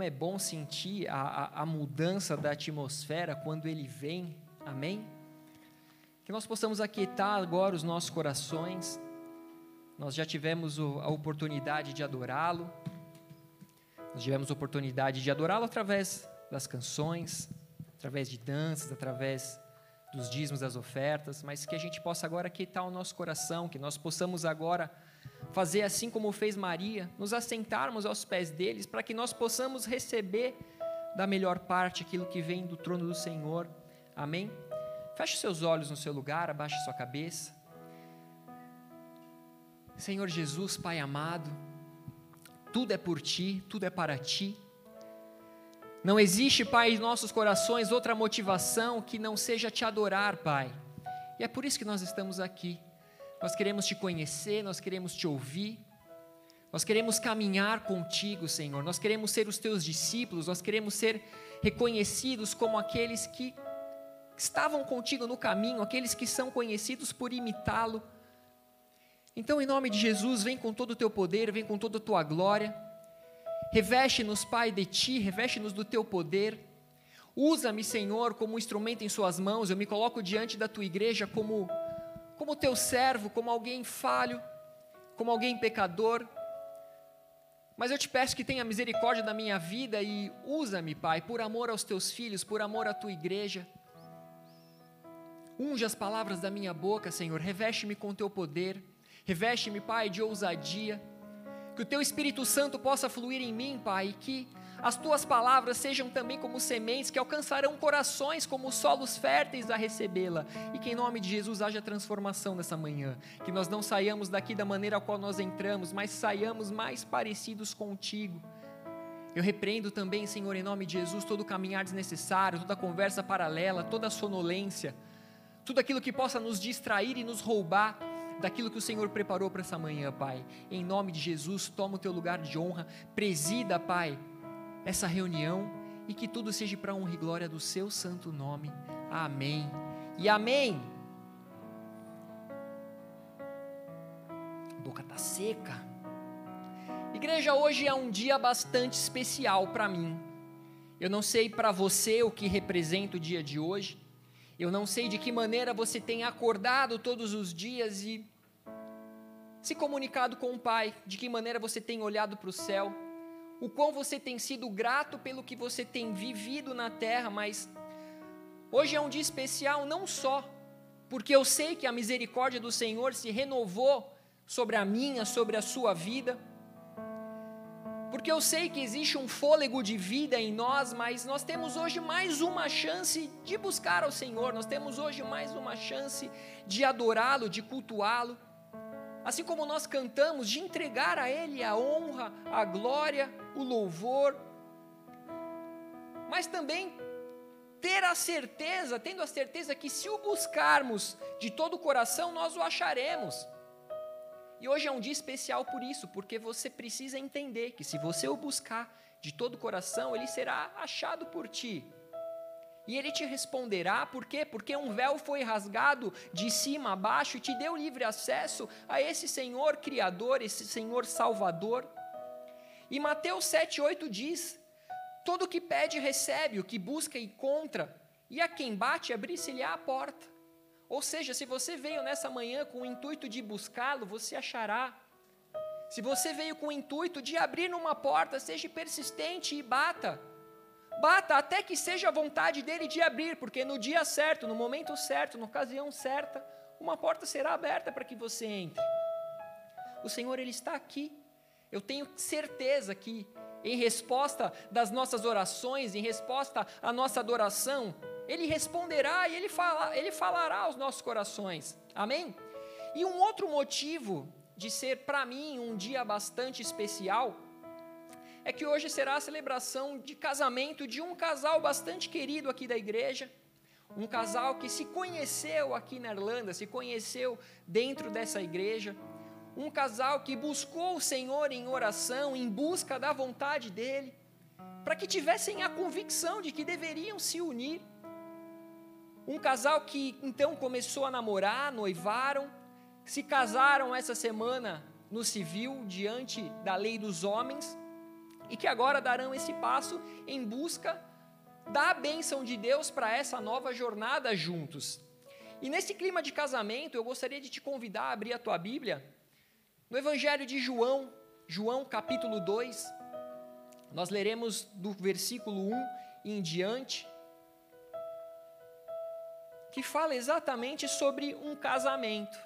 Como é bom sentir a, a, a mudança da atmosfera quando ele vem, amém? Que nós possamos aquietar agora os nossos corações. Nós já tivemos a oportunidade de adorá-lo, nós tivemos a oportunidade de adorá-lo através das canções, através de danças, através dos dízimos, das ofertas, mas que a gente possa agora quietar o nosso coração, que nós possamos agora fazer assim como fez Maria, nos assentarmos aos pés deles, para que nós possamos receber da melhor parte aquilo que vem do trono do Senhor. Amém? Feche seus olhos no seu lugar, abaixe sua cabeça. Senhor Jesus, Pai amado, tudo é por ti, tudo é para ti. Não existe, Pai, em nossos corações outra motivação que não seja te adorar, Pai. E é por isso que nós estamos aqui. Nós queremos te conhecer, nós queremos te ouvir. Nós queremos caminhar contigo, Senhor. Nós queremos ser os teus discípulos, nós queremos ser reconhecidos como aqueles que estavam contigo no caminho, aqueles que são conhecidos por imitá-lo. Então, em nome de Jesus, vem com todo o teu poder, vem com toda a tua glória. Reveste-nos, Pai, de ti, reveste-nos do teu poder. Usa-me, Senhor, como um instrumento em Suas mãos. Eu me coloco diante da tua igreja como, como teu servo, como alguém falho, como alguém pecador. Mas eu te peço que tenha misericórdia da minha vida e usa-me, Pai, por amor aos teus filhos, por amor à tua igreja. Unge as palavras da minha boca, Senhor. Reveste-me com teu poder. Reveste-me, Pai, de ousadia que o teu Espírito Santo possa fluir em mim, Pai, e que as tuas palavras sejam também como sementes que alcançarão corações como solos férteis a recebê-la, e que em nome de Jesus haja transformação nessa manhã, que nós não saiamos daqui da maneira a qual nós entramos, mas saiamos mais parecidos contigo. Eu repreendo também, Senhor, em nome de Jesus, todo o caminhar desnecessário, toda conversa paralela, toda sonolência, tudo aquilo que possa nos distrair e nos roubar daquilo que o Senhor preparou para essa manhã, Pai. Em nome de Jesus, toma o teu lugar de honra, presida, Pai, essa reunião e que tudo seja para honra e glória do seu santo nome. Amém. E amém. A boca tá seca. Igreja, hoje é um dia bastante especial para mim. Eu não sei para você o que representa o dia de hoje. Eu não sei de que maneira você tem acordado todos os dias e se comunicado com o Pai, de que maneira você tem olhado para o céu, o quão você tem sido grato pelo que você tem vivido na terra, mas hoje é um dia especial não só porque eu sei que a misericórdia do Senhor se renovou sobre a minha, sobre a sua vida, porque eu sei que existe um fôlego de vida em nós, mas nós temos hoje mais uma chance de buscar ao Senhor, nós temos hoje mais uma chance de adorá-lo, de cultuá-lo. Assim como nós cantamos, de entregar a Ele a honra, a glória, o louvor, mas também ter a certeza, tendo a certeza que se o buscarmos de todo o coração, nós o acharemos. E hoje é um dia especial por isso, porque você precisa entender que se você o buscar de todo o coração, ele será achado por ti. E ele te responderá, por quê? Porque um véu foi rasgado de cima a baixo e te deu livre acesso a esse Senhor Criador, esse Senhor Salvador. E Mateus 7,8 diz: Todo o que pede recebe, o que busca encontra, e a quem bate abrir-se-lhe a porta. Ou seja, se você veio nessa manhã com o intuito de buscá-lo, você achará. Se você veio com o intuito de abrir uma porta, seja persistente e bata. Bata até que seja a vontade dele de abrir, porque no dia certo, no momento certo, na ocasião certa, uma porta será aberta para que você entre. O Senhor, Ele está aqui. Eu tenho certeza que, em resposta das nossas orações, em resposta à nossa adoração, ele responderá e ele, fala, ele falará aos nossos corações. Amém? E um outro motivo de ser para mim um dia bastante especial é que hoje será a celebração de casamento de um casal bastante querido aqui da igreja, um casal que se conheceu aqui na Irlanda, se conheceu dentro dessa igreja, um casal que buscou o Senhor em oração, em busca da vontade dele, para que tivessem a convicção de que deveriam se unir. Um casal que então começou a namorar, noivaram, se casaram essa semana no civil, diante da lei dos homens, e que agora darão esse passo em busca da bênção de Deus para essa nova jornada juntos. E nesse clima de casamento, eu gostaria de te convidar a abrir a tua Bíblia no Evangelho de João, João capítulo 2. Nós leremos do versículo 1 em diante, que fala exatamente sobre um casamento.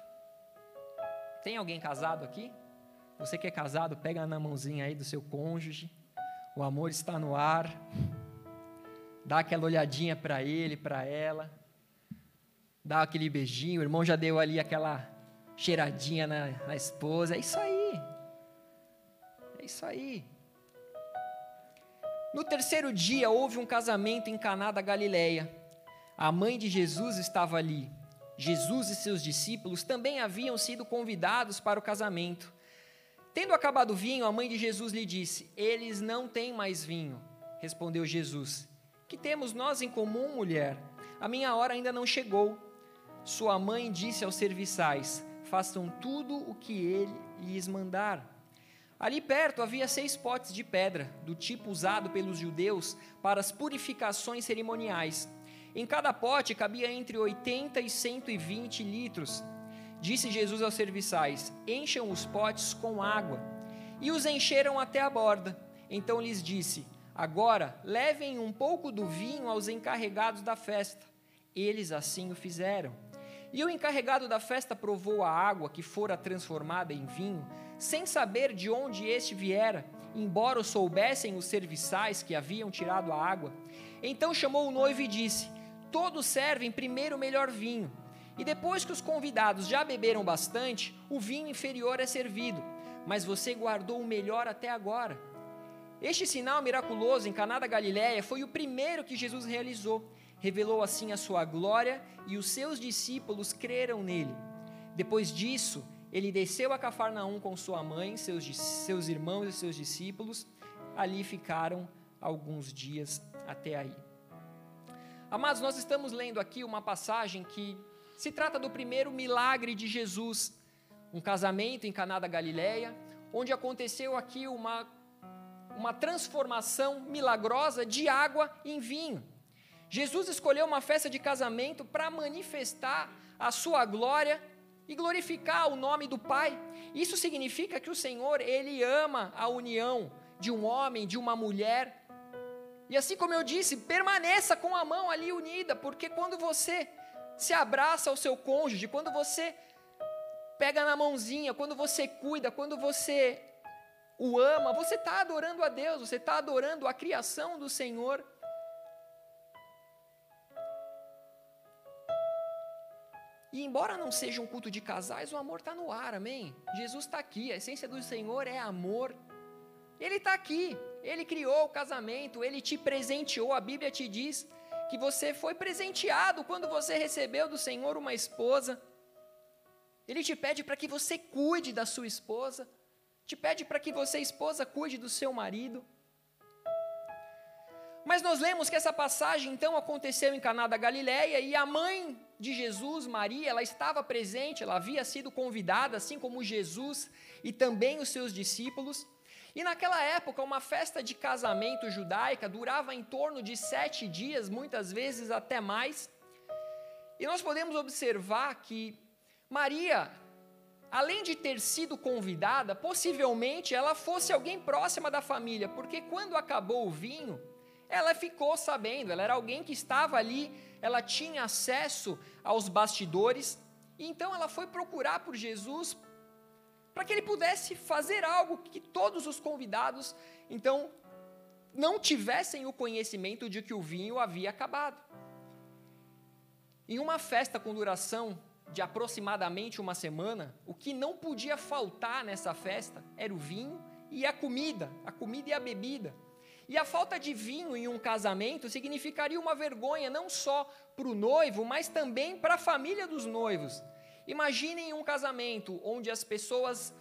Tem alguém casado aqui? Você que é casado, pega na mãozinha aí do seu cônjuge. O amor está no ar. Dá aquela olhadinha para ele, para ela. Dá aquele beijinho. O irmão já deu ali aquela cheiradinha na, na esposa. É isso aí. É isso aí. No terceiro dia houve um casamento em Caná da Galileia. A mãe de Jesus estava ali. Jesus e seus discípulos também haviam sido convidados para o casamento. Tendo acabado o vinho, a mãe de Jesus lhe disse: Eles não têm mais vinho. Respondeu Jesus: Que temos nós em comum, mulher? A minha hora ainda não chegou. Sua mãe disse aos serviçais: Façam tudo o que ele lhes mandar. Ali perto havia seis potes de pedra, do tipo usado pelos judeus para as purificações cerimoniais. Em cada pote cabia entre 80 e 120 litros. Disse Jesus aos serviçais: Encham os potes com água. E os encheram até a borda. Então lhes disse: Agora levem um pouco do vinho aos encarregados da festa. Eles assim o fizeram. E o encarregado da festa provou a água que fora transformada em vinho, sem saber de onde este viera, embora o soubessem os serviçais que haviam tirado a água. Então chamou o noivo e disse: Todos servem primeiro o melhor vinho e depois que os convidados já beberam bastante, o vinho inferior é servido, mas você guardou o melhor até agora. Este sinal miraculoso em Caná da Galiléia foi o primeiro que Jesus realizou. Revelou assim a sua glória e os seus discípulos creram nele. Depois disso, ele desceu a Cafarnaum com sua mãe, seus, seus irmãos e seus discípulos. Ali ficaram alguns dias até aí. Amados, nós estamos lendo aqui uma passagem que se trata do primeiro milagre de Jesus, um casamento em Caná da Galileia, onde aconteceu aqui uma, uma transformação milagrosa de água em vinho. Jesus escolheu uma festa de casamento para manifestar a sua glória e glorificar o nome do Pai. Isso significa que o Senhor, ele ama a união de um homem, de uma mulher. E assim como eu disse, permaneça com a mão ali unida, porque quando você se abraça ao seu cônjuge, quando você pega na mãozinha, quando você cuida, quando você o ama, você está adorando a Deus, você está adorando a criação do Senhor. E embora não seja um culto de casais, o amor está no ar, amém? Jesus está aqui, a essência do Senhor é amor. Ele está aqui, Ele criou o casamento, Ele te presenteou, a Bíblia te diz que você foi presenteado quando você recebeu do Senhor uma esposa. Ele te pede para que você cuide da sua esposa, te pede para que você, esposa, cuide do seu marido. Mas nós lemos que essa passagem então aconteceu em Caná da Galileia e a mãe de Jesus, Maria, ela estava presente, ela havia sido convidada, assim como Jesus e também os seus discípulos. E naquela época, uma festa de casamento judaica durava em torno de sete dias, muitas vezes até mais. E nós podemos observar que Maria, além de ter sido convidada, possivelmente ela fosse alguém próxima da família, porque quando acabou o vinho, ela ficou sabendo, ela era alguém que estava ali, ela tinha acesso aos bastidores, e então ela foi procurar por Jesus para que ele pudesse fazer algo que todos os convidados, então, não tivessem o conhecimento de que o vinho havia acabado. Em uma festa com duração de aproximadamente uma semana, o que não podia faltar nessa festa era o vinho e a comida, a comida e a bebida. E a falta de vinho em um casamento significaria uma vergonha não só para o noivo, mas também para a família dos noivos. Imaginem um casamento onde as pessoas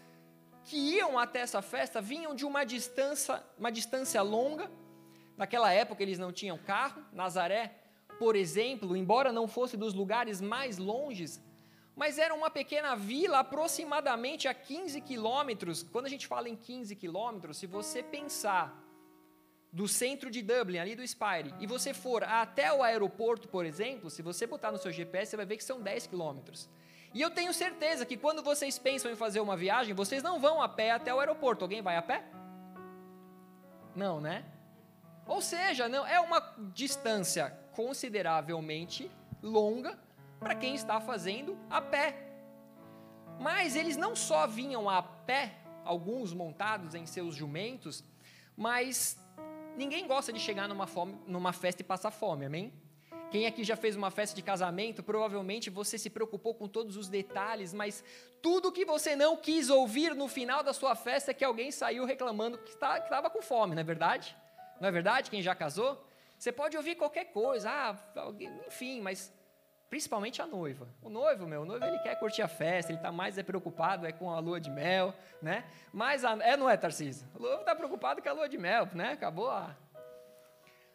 que iam até essa festa vinham de uma distância, uma distância longa. Naquela época eles não tinham carro. Nazaré, por exemplo, embora não fosse dos lugares mais longes, mas era uma pequena vila aproximadamente a 15 quilômetros. Quando a gente fala em 15 quilômetros, se você pensar do centro de Dublin, ali do Spire, e você for até o aeroporto, por exemplo, se você botar no seu GPS, você vai ver que são 10 quilômetros. E eu tenho certeza que quando vocês pensam em fazer uma viagem, vocês não vão a pé até o aeroporto. Alguém vai a pé? Não, né? Ou seja, não é uma distância consideravelmente longa para quem está fazendo a pé. Mas eles não só vinham a pé, alguns montados em seus jumentos, mas ninguém gosta de chegar numa, fome, numa festa e passar fome, amém? Quem aqui já fez uma festa de casamento, provavelmente você se preocupou com todos os detalhes, mas tudo que você não quis ouvir no final da sua festa é que alguém saiu reclamando que estava com fome, não é verdade? Não é verdade? Quem já casou? Você pode ouvir qualquer coisa, ah, enfim, mas principalmente a noiva. O noivo, meu, o noivo ele quer curtir a festa, ele está mais é preocupado é com a lua de mel, né? Mas a, é não é Tarcísio? O noivo está preocupado com a lua de mel, né? Acabou a.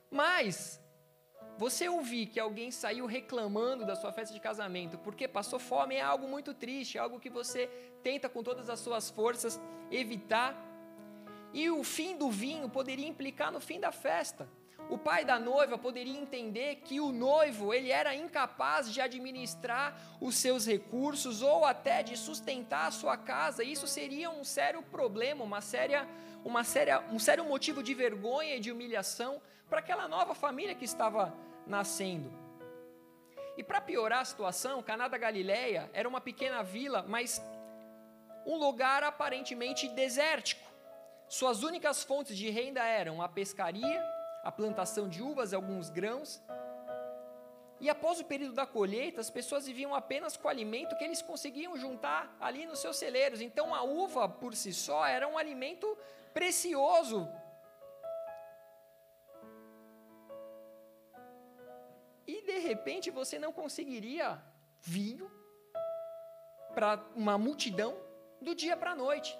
Mas você ouvir que alguém saiu reclamando da sua festa de casamento porque passou fome é algo muito triste, é algo que você tenta com todas as suas forças evitar. E o fim do vinho poderia implicar no fim da festa. O pai da noiva poderia entender que o noivo ele era incapaz de administrar os seus recursos ou até de sustentar a sua casa. Isso seria um sério problema, uma séria, uma séria, um sério motivo de vergonha e de humilhação para aquela nova família que estava nascendo. E para piorar a situação, Caná da Galileia era uma pequena vila, mas um lugar aparentemente desértico. Suas únicas fontes de renda eram a pescaria a plantação de uvas e alguns grãos. E após o período da colheita, as pessoas viviam apenas com o alimento que eles conseguiam juntar ali nos seus celeiros. Então a uva por si só era um alimento precioso. De repente você não conseguiria vinho para uma multidão do dia para a noite.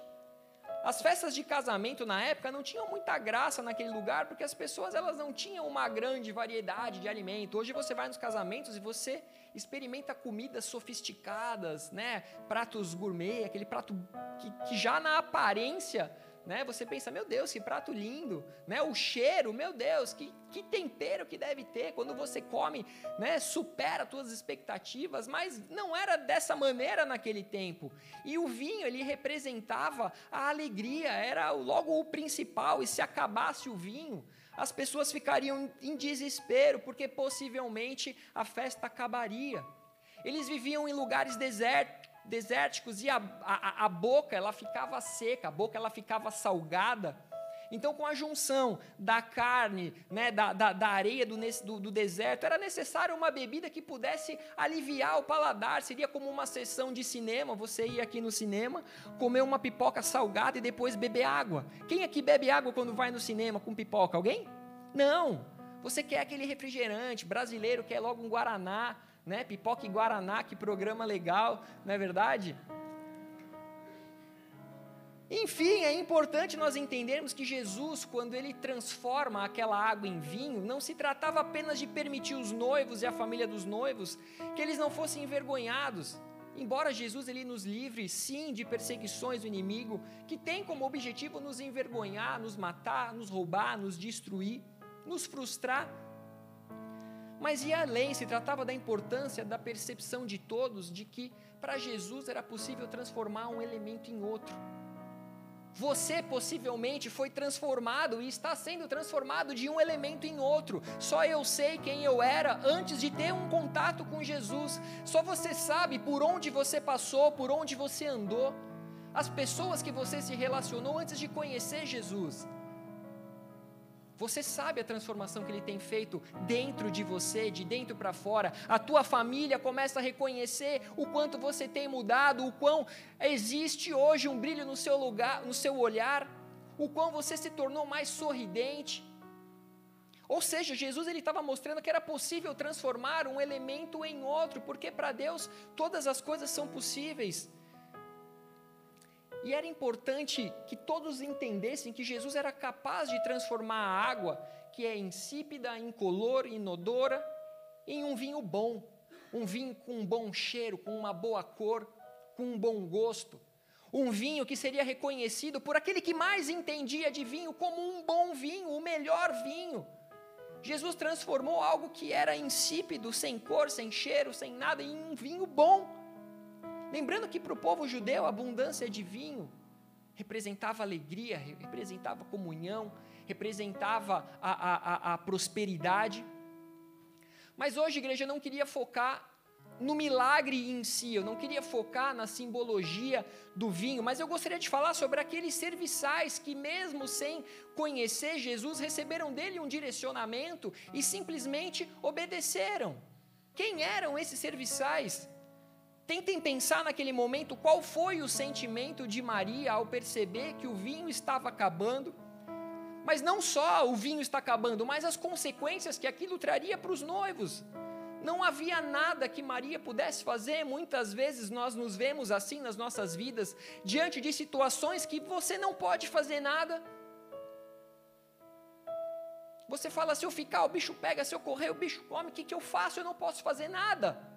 As festas de casamento na época não tinham muita graça naquele lugar, porque as pessoas elas não tinham uma grande variedade de alimento. Hoje você vai nos casamentos e você experimenta comidas sofisticadas, né? Pratos gourmet, aquele prato que, que já na aparência né? Você pensa, meu Deus, que prato lindo, né? O cheiro, meu Deus, que, que tempero que deve ter quando você come, né? Supera suas expectativas, mas não era dessa maneira naquele tempo. E o vinho, ele representava a alegria, era logo o principal, e se acabasse o vinho, as pessoas ficariam em desespero, porque possivelmente a festa acabaria. Eles viviam em lugares desertos, desérticos e a, a, a boca ela ficava seca, a boca ela ficava salgada. Então, com a junção da carne, né, da, da, da areia do, do, do, deserto, era necessário uma bebida que pudesse aliviar o paladar. Seria como uma sessão de cinema. Você ir aqui no cinema, comer uma pipoca salgada e depois beber água. Quem aqui bebe água quando vai no cinema com pipoca? Alguém? Não. Você quer aquele refrigerante brasileiro, quer logo um guaraná né? Pipoca e Guaraná, que programa legal, não é verdade? Enfim, é importante nós entendermos que Jesus, quando ele transforma aquela água em vinho, não se tratava apenas de permitir os noivos e a família dos noivos que eles não fossem envergonhados. Embora Jesus ele nos livre, sim, de perseguições do inimigo, que tem como objetivo nos envergonhar, nos matar, nos roubar, nos destruir, nos frustrar, mas ia além, se tratava da importância da percepção de todos de que para Jesus era possível transformar um elemento em outro. Você possivelmente foi transformado e está sendo transformado de um elemento em outro. Só eu sei quem eu era antes de ter um contato com Jesus. Só você sabe por onde você passou, por onde você andou, as pessoas que você se relacionou antes de conhecer Jesus. Você sabe a transformação que ele tem feito dentro de você, de dentro para fora. A tua família começa a reconhecer o quanto você tem mudado, o quão existe hoje um brilho no seu lugar, no seu olhar, o quão você se tornou mais sorridente. Ou seja, Jesus ele estava mostrando que era possível transformar um elemento em outro, porque para Deus todas as coisas são possíveis. E era importante que todos entendessem que Jesus era capaz de transformar a água, que é insípida, incolor, inodora, em um vinho bom, um vinho com um bom cheiro, com uma boa cor, com um bom gosto. um vinho que seria reconhecido por aquele que mais entendia de vinho como um bom vinho, o melhor vinho. Jesus transformou algo que era insípido, sem cor, sem cheiro, sem nada, em um vinho bom. Lembrando que para o povo judeu a abundância de vinho representava alegria, representava comunhão, representava a, a, a, a prosperidade. Mas hoje a igreja não queria focar no milagre em si, eu não queria focar na simbologia do vinho, mas eu gostaria de falar sobre aqueles serviçais que, mesmo sem conhecer Jesus, receberam dele um direcionamento e simplesmente obedeceram. Quem eram esses serviçais? Tentem pensar naquele momento qual foi o sentimento de Maria ao perceber que o vinho estava acabando. Mas não só o vinho está acabando, mas as consequências que aquilo traria para os noivos. Não havia nada que Maria pudesse fazer. Muitas vezes nós nos vemos assim nas nossas vidas, diante de situações que você não pode fazer nada. Você fala: se eu ficar, o bicho pega, se eu correr, o bicho come, o que, que eu faço? Eu não posso fazer nada.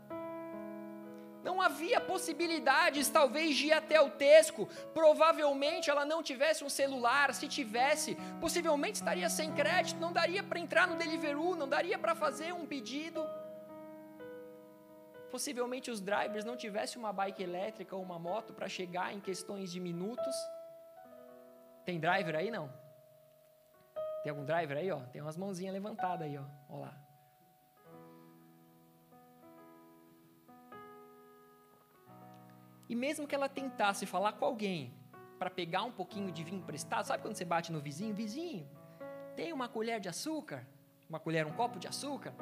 Não havia possibilidades, talvez, de ir até o Tesco. Provavelmente ela não tivesse um celular. Se tivesse, possivelmente estaria sem crédito. Não daria para entrar no Deliveroo, não daria para fazer um pedido possivelmente os drivers não tivessem uma bike elétrica ou uma moto para chegar em questões de minutos. Tem driver aí não? Tem algum driver aí, ó? Tem umas mãozinhas levantadas aí, ó. Olha lá. E mesmo que ela tentasse falar com alguém para pegar um pouquinho de vinho emprestado, sabe quando você bate no vizinho? Vizinho, tem uma colher de açúcar? Uma colher, um copo de açúcar?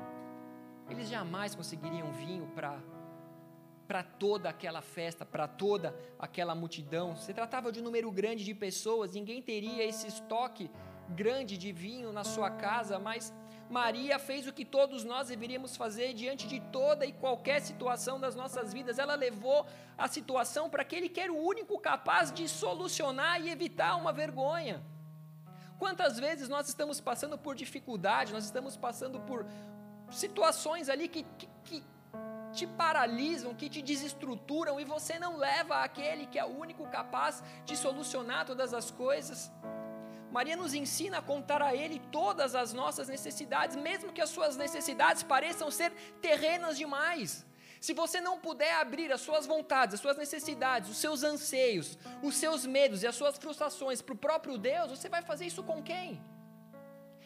eles jamais conseguiriam vinho para para toda aquela festa, para toda aquela multidão. Se tratava de um número grande de pessoas, ninguém teria esse estoque grande de vinho na sua casa, mas Maria fez o que todos nós deveríamos fazer diante de toda e qualquer situação das nossas vidas. Ela levou a situação para aquele que era o único capaz de solucionar e evitar uma vergonha. Quantas vezes nós estamos passando por dificuldade, nós estamos passando por situações ali que, que, que te paralisam, que te desestruturam e você não leva aquele que é o único capaz de solucionar todas as coisas. Maria nos ensina a contar a Ele todas as nossas necessidades, mesmo que as suas necessidades pareçam ser terrenas demais. Se você não puder abrir as suas vontades, as suas necessidades, os seus anseios, os seus medos e as suas frustrações para o próprio Deus, você vai fazer isso com quem?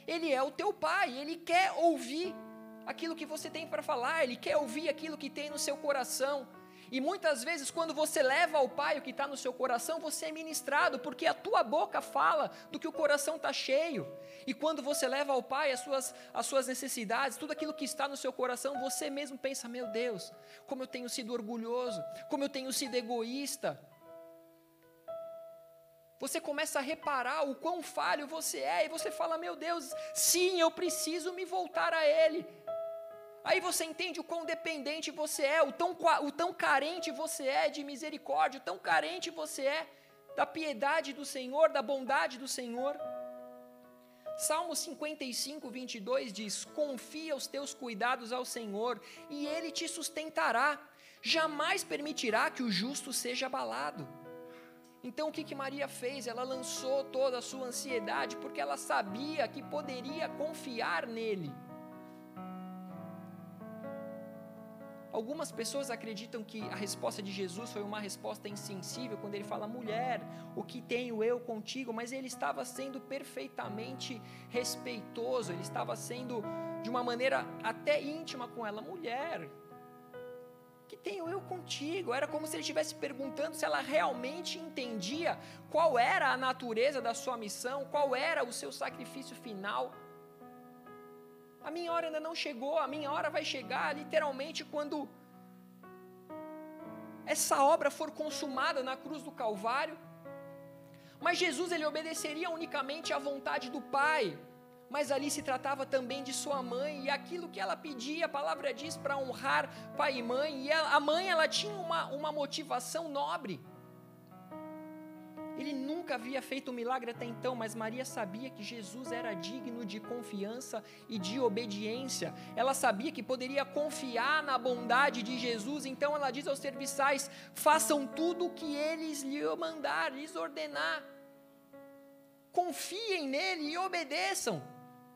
Ele é o teu Pai, Ele quer ouvir aquilo que você tem para falar, Ele quer ouvir aquilo que tem no seu coração. E muitas vezes, quando você leva ao Pai o que está no seu coração, você é ministrado, porque a tua boca fala do que o coração está cheio. E quando você leva ao Pai as suas, as suas necessidades, tudo aquilo que está no seu coração, você mesmo pensa: meu Deus, como eu tenho sido orgulhoso, como eu tenho sido egoísta. Você começa a reparar o quão falho você é, e você fala: meu Deus, sim, eu preciso me voltar a Ele. Aí você entende o quão dependente você é, o tão, o tão carente você é de misericórdia, o tão carente você é da piedade do Senhor, da bondade do Senhor. Salmo 55, 22 diz: Confia os teus cuidados ao Senhor, e Ele te sustentará, jamais permitirá que o justo seja abalado. Então o que, que Maria fez? Ela lançou toda a sua ansiedade, porque ela sabia que poderia confiar nele. Algumas pessoas acreditam que a resposta de Jesus foi uma resposta insensível quando ele fala, mulher, o que tenho eu contigo? Mas ele estava sendo perfeitamente respeitoso, ele estava sendo de uma maneira até íntima com ela, mulher, que tenho eu contigo? Era como se ele estivesse perguntando se ela realmente entendia qual era a natureza da sua missão, qual era o seu sacrifício final. A minha hora ainda não chegou, a minha hora vai chegar literalmente quando essa obra for consumada na cruz do Calvário. Mas Jesus ele obedeceria unicamente à vontade do Pai. Mas ali se tratava também de sua mãe e aquilo que ela pedia, a palavra diz para honrar pai e mãe. E a mãe ela tinha uma, uma motivação nobre. Ele nunca havia feito um milagre até então, mas Maria sabia que Jesus era digno de confiança e de obediência. Ela sabia que poderia confiar na bondade de Jesus, então ela diz aos serviçais: façam tudo o que eles lhe mandar, lhes ordenar. Confiem nele e obedeçam.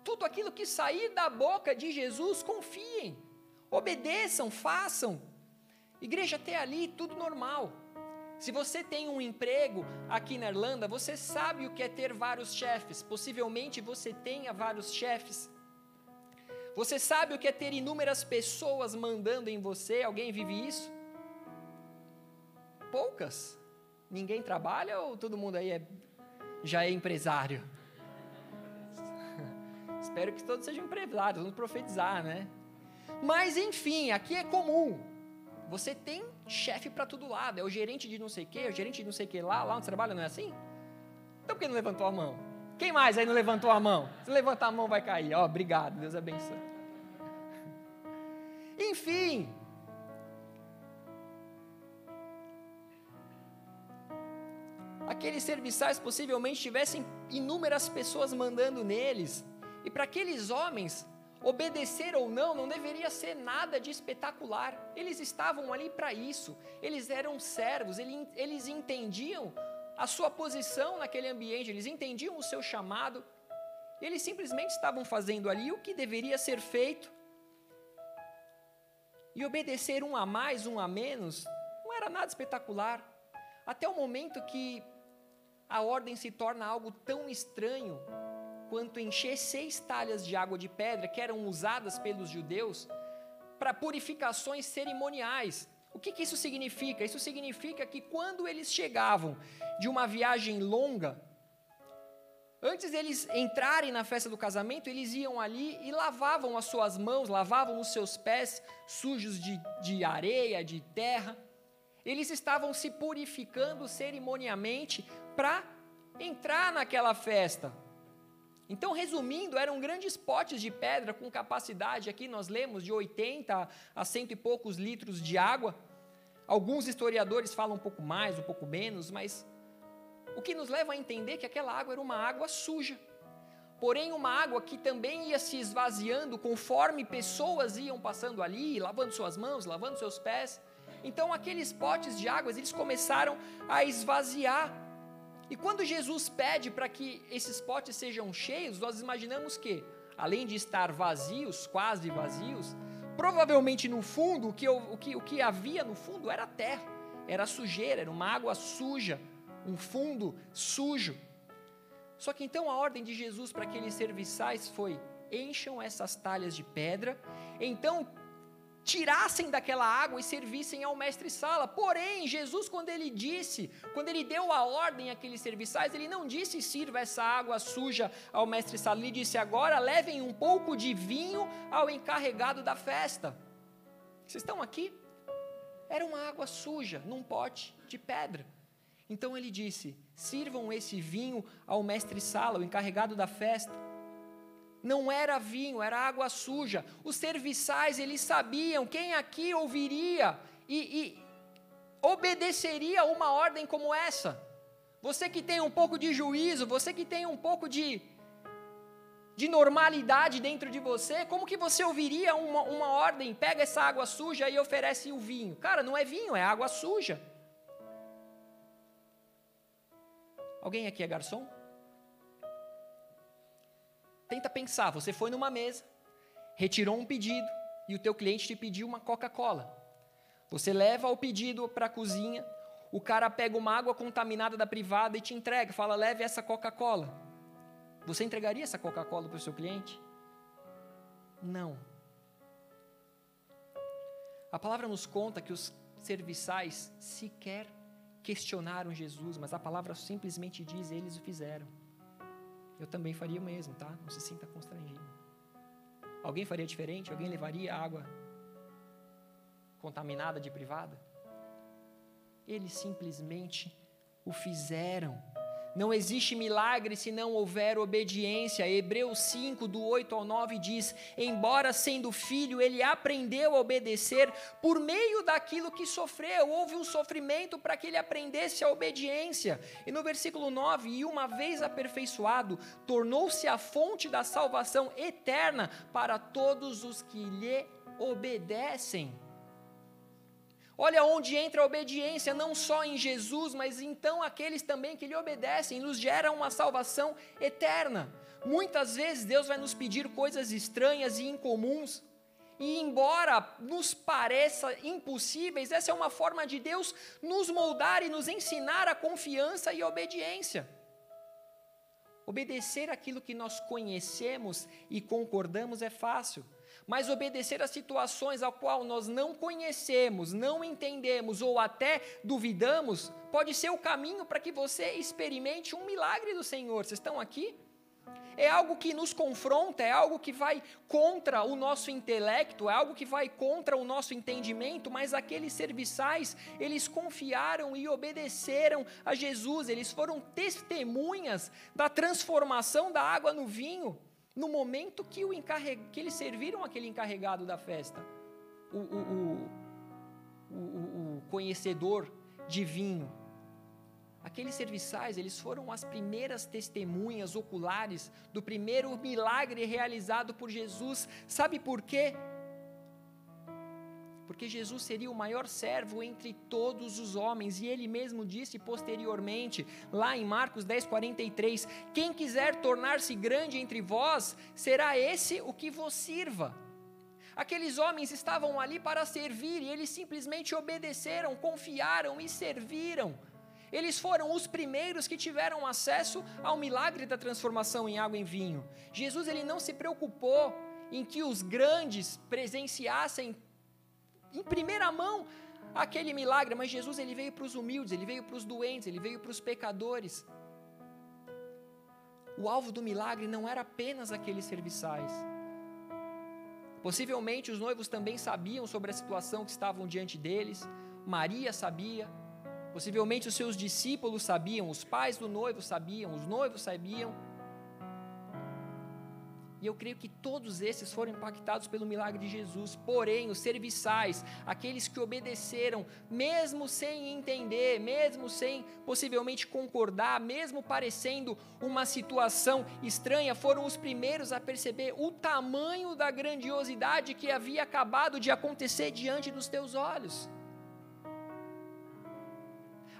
Tudo aquilo que sair da boca de Jesus, confiem, obedeçam, façam. Igreja, até ali, tudo normal. Se você tem um emprego aqui na Irlanda, você sabe o que é ter vários chefes. Possivelmente você tenha vários chefes. Você sabe o que é ter inúmeras pessoas mandando em você. Alguém vive isso? Poucas. Ninguém trabalha ou todo mundo aí é, já é empresário? Espero que todos sejam empresários, vamos profetizar, né? Mas enfim, aqui é comum. Você tem chefe para todo lado, é o gerente de não sei o quê, é o gerente de não sei o quê lá, lá onde você trabalha, não é assim? Então por que não levantou a mão? Quem mais aí não levantou a mão? Se levantar a mão vai cair. Ó, oh, obrigado, Deus abençoe. Enfim. Aqueles serviçais possivelmente tivessem inúmeras pessoas mandando neles. E para aqueles homens, Obedecer ou não não deveria ser nada de espetacular. Eles estavam ali para isso. Eles eram servos, eles entendiam a sua posição naquele ambiente, eles entendiam o seu chamado. Eles simplesmente estavam fazendo ali o que deveria ser feito. E obedecer um a mais, um a menos, não era nada espetacular. Até o momento que a ordem se torna algo tão estranho quanto encher seis talhas de água de pedra que eram usadas pelos judeus para purificações cerimoniais. O que, que isso significa? Isso significa que quando eles chegavam de uma viagem longa, antes deles entrarem na festa do casamento, eles iam ali e lavavam as suas mãos, lavavam os seus pés sujos de, de areia, de terra. Eles estavam se purificando cerimonialmente para entrar naquela festa. Então, resumindo, eram grandes potes de pedra com capacidade, aqui nós lemos, de 80 a cento e poucos litros de água. Alguns historiadores falam um pouco mais, um pouco menos, mas o que nos leva a entender que aquela água era uma água suja. Porém, uma água que também ia se esvaziando conforme pessoas iam passando ali, lavando suas mãos, lavando seus pés. Então, aqueles potes de águas, eles começaram a esvaziar e quando Jesus pede para que esses potes sejam cheios, nós imaginamos que, além de estar vazios, quase vazios, provavelmente no fundo, o que, o que, o que havia no fundo era terra, era sujeira, era uma água suja, um fundo sujo. Só que então a ordem de Jesus para aqueles serviçais foi: encham essas talhas de pedra, então tirassem daquela água e servissem ao mestre-sala. Porém, Jesus, quando ele disse, quando ele deu a ordem àqueles serviçais, ele não disse sirva essa água suja ao mestre-sala, ele disse agora levem um pouco de vinho ao encarregado da festa. Vocês estão aqui? Era uma água suja num pote de pedra. Então ele disse: sirvam esse vinho ao mestre-sala, o encarregado da festa. Não era vinho, era água suja. Os serviçais, eles sabiam quem aqui ouviria e, e obedeceria uma ordem como essa. Você que tem um pouco de juízo, você que tem um pouco de, de normalidade dentro de você, como que você ouviria uma, uma ordem? Pega essa água suja e oferece o vinho. Cara, não é vinho, é água suja. Alguém aqui é garçom? Tenta pensar, você foi numa mesa, retirou um pedido e o teu cliente te pediu uma Coca-Cola. Você leva o pedido para a cozinha, o cara pega uma água contaminada da privada e te entrega, fala: "Leve essa Coca-Cola". Você entregaria essa Coca-Cola para o seu cliente? Não. A palavra nos conta que os serviçais sequer questionaram Jesus, mas a palavra simplesmente diz: eles o fizeram eu também faria o mesmo, tá? Não se sinta constrangido. Alguém faria diferente? Alguém levaria água contaminada de privada? Eles simplesmente o fizeram. Não existe milagre se não houver obediência. Hebreus 5, do 8 ao 9 diz: Embora sendo filho, ele aprendeu a obedecer por meio daquilo que sofreu. Houve um sofrimento para que ele aprendesse a obediência. E no versículo 9: E uma vez aperfeiçoado, tornou-se a fonte da salvação eterna para todos os que lhe obedecem. Olha onde entra a obediência, não só em Jesus, mas então aqueles também que lhe obedecem, nos gera uma salvação eterna. Muitas vezes Deus vai nos pedir coisas estranhas e incomuns, e embora nos pareça impossíveis, essa é uma forma de Deus nos moldar e nos ensinar a confiança e a obediência. Obedecer aquilo que nós conhecemos e concordamos é fácil mas obedecer a situações ao qual nós não conhecemos, não entendemos ou até duvidamos, pode ser o caminho para que você experimente um milagre do Senhor. Vocês estão aqui? É algo que nos confronta, é algo que vai contra o nosso intelecto, é algo que vai contra o nosso entendimento, mas aqueles serviçais, eles confiaram e obedeceram a Jesus, eles foram testemunhas da transformação da água no vinho no momento que, o que eles serviram aquele encarregado da festa, o, o, o, o conhecedor de vinho. Aqueles serviçais, eles foram as primeiras testemunhas oculares do primeiro milagre realizado por Jesus. Sabe por quê? Porque Jesus seria o maior servo entre todos os homens, e ele mesmo disse posteriormente, lá em Marcos 10, 43, quem quiser tornar-se grande entre vós, será esse o que vos sirva. Aqueles homens estavam ali para servir, e eles simplesmente obedeceram, confiaram e serviram. Eles foram os primeiros que tiveram acesso ao milagre da transformação em água em vinho. Jesus ele não se preocupou em que os grandes presenciassem em primeira mão aquele milagre, mas Jesus ele veio para os humildes, ele veio para os doentes, ele veio para os pecadores. O alvo do milagre não era apenas aqueles serviçais. Possivelmente os noivos também sabiam sobre a situação que estavam diante deles. Maria sabia, possivelmente os seus discípulos sabiam, os pais do noivo sabiam, os noivos sabiam. E eu creio que todos esses foram impactados pelo milagre de Jesus. Porém, os serviçais, aqueles que obedeceram, mesmo sem entender, mesmo sem possivelmente concordar, mesmo parecendo uma situação estranha, foram os primeiros a perceber o tamanho da grandiosidade que havia acabado de acontecer diante dos teus olhos.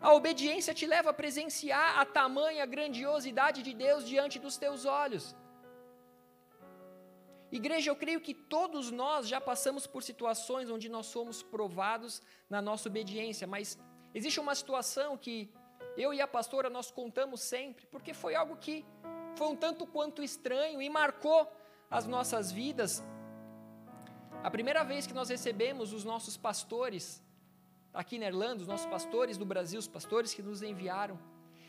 A obediência te leva a presenciar a tamanha grandiosidade de Deus diante dos teus olhos. Igreja, eu creio que todos nós já passamos por situações onde nós somos provados na nossa obediência, mas existe uma situação que eu e a pastora nós contamos sempre, porque foi algo que foi um tanto quanto estranho e marcou as nossas vidas. A primeira vez que nós recebemos os nossos pastores aqui na Irlanda, os nossos pastores do Brasil, os pastores que nos enviaram,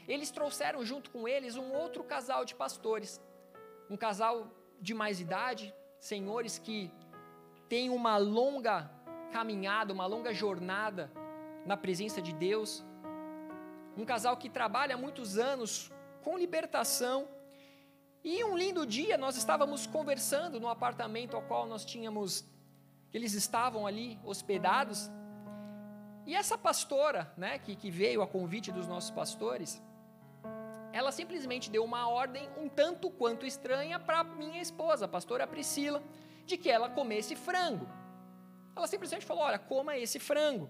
eles trouxeram junto com eles um outro casal de pastores, um casal de mais idade, senhores que têm uma longa caminhada, uma longa jornada na presença de Deus. Um casal que trabalha há muitos anos com libertação. E um lindo dia nós estávamos conversando no apartamento ao qual nós tínhamos, eles estavam ali hospedados. E essa pastora, né, que, que veio a convite dos nossos pastores, ela simplesmente deu uma ordem um tanto quanto estranha para minha esposa, a pastora Priscila, de que ela comesse frango. Ela simplesmente falou: Olha, coma esse frango.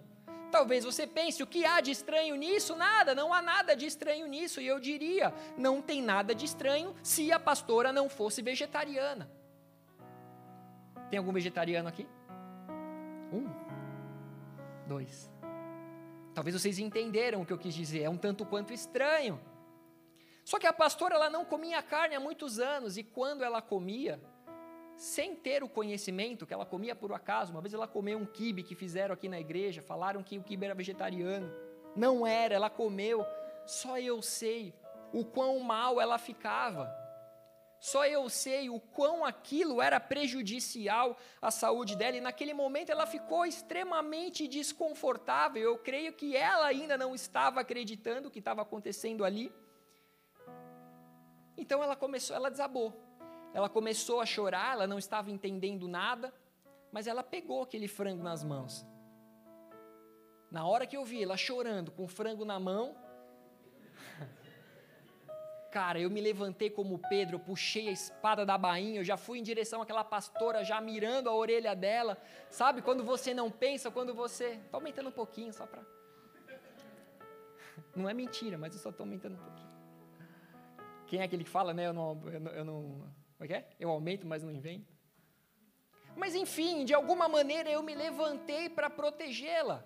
Talvez você pense: o que há de estranho nisso? Nada, não há nada de estranho nisso. E eu diria: não tem nada de estranho se a pastora não fosse vegetariana. Tem algum vegetariano aqui? Um, dois. Talvez vocês entenderam o que eu quis dizer. É um tanto quanto estranho. Só que a pastora ela não comia carne há muitos anos e quando ela comia, sem ter o conhecimento que ela comia por acaso, uma vez ela comeu um quibe que fizeram aqui na igreja, falaram que o quibe era vegetariano. Não era, ela comeu. Só eu sei o quão mal ela ficava. Só eu sei o quão aquilo era prejudicial à saúde dela, e naquele momento ela ficou extremamente desconfortável. Eu creio que ela ainda não estava acreditando o que estava acontecendo ali. Então ela começou, ela desabou. Ela começou a chorar, ela não estava entendendo nada, mas ela pegou aquele frango nas mãos. Na hora que eu vi ela chorando com o frango na mão, Cara, eu me levantei como Pedro, eu puxei a espada da bainha, eu já fui em direção àquela pastora, já mirando a orelha dela. Sabe, quando você não pensa, quando você. Estou aumentando um pouquinho só para. Não é mentira, mas eu só estou aumentando um pouquinho. Quem é aquele que fala, né? Eu não. Eu não, eu não como é que é? Eu aumento, mas não invento. Mas enfim, de alguma maneira eu me levantei para protegê-la.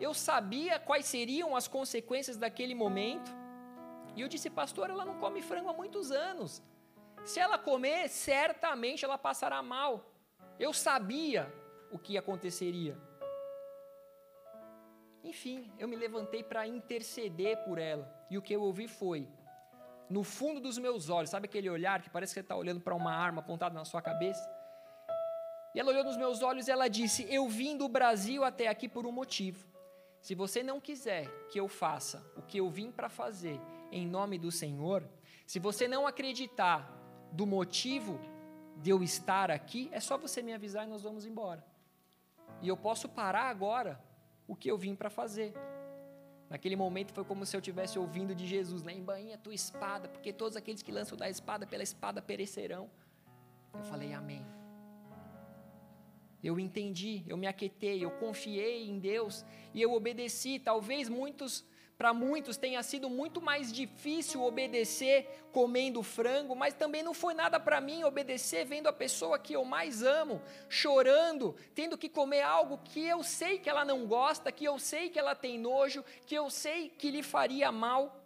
Eu sabia quais seriam as consequências daquele momento. E eu disse, pastor, ela não come frango há muitos anos. Se ela comer, certamente ela passará mal. Eu sabia o que aconteceria. Enfim, eu me levantei para interceder por ela. E o que eu ouvi foi, no fundo dos meus olhos, sabe aquele olhar que parece que você está olhando para uma arma apontada na sua cabeça? E ela olhou nos meus olhos e ela disse: Eu vim do Brasil até aqui por um motivo. Se você não quiser que eu faça o que eu vim para fazer, em nome do Senhor, se você não acreditar do motivo de eu estar aqui, é só você me avisar e nós vamos embora. E eu posso parar agora o que eu vim para fazer. Naquele momento foi como se eu estivesse ouvindo de Jesus, né? Embainha tua espada, porque todos aqueles que lançam da espada pela espada perecerão. Eu falei, amém. Eu entendi, eu me aquetei, eu confiei em Deus e eu obedeci. Talvez muitos para muitos tenha sido muito mais difícil obedecer comendo frango, mas também não foi nada para mim obedecer vendo a pessoa que eu mais amo chorando, tendo que comer algo que eu sei que ela não gosta, que eu sei que ela tem nojo, que eu sei que lhe faria mal.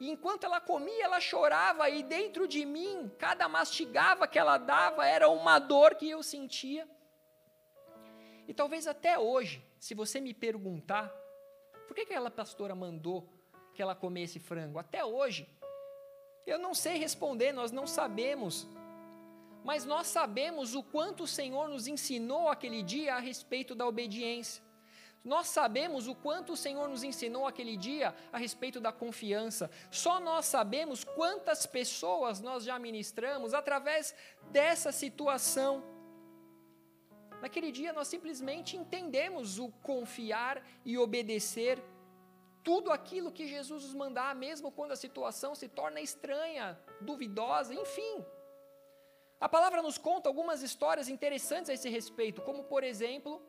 E enquanto ela comia, ela chorava, e dentro de mim, cada mastigava que ela dava era uma dor que eu sentia. E talvez até hoje, se você me perguntar, por que aquela pastora mandou que ela comesse frango? Até hoje, eu não sei responder, nós não sabemos. Mas nós sabemos o quanto o Senhor nos ensinou aquele dia a respeito da obediência. Nós sabemos o quanto o Senhor nos ensinou aquele dia a respeito da confiança. Só nós sabemos quantas pessoas nós já ministramos através dessa situação. Naquele dia nós simplesmente entendemos o confiar e obedecer tudo aquilo que Jesus nos mandar, mesmo quando a situação se torna estranha, duvidosa, enfim. A palavra nos conta algumas histórias interessantes a esse respeito, como por exemplo,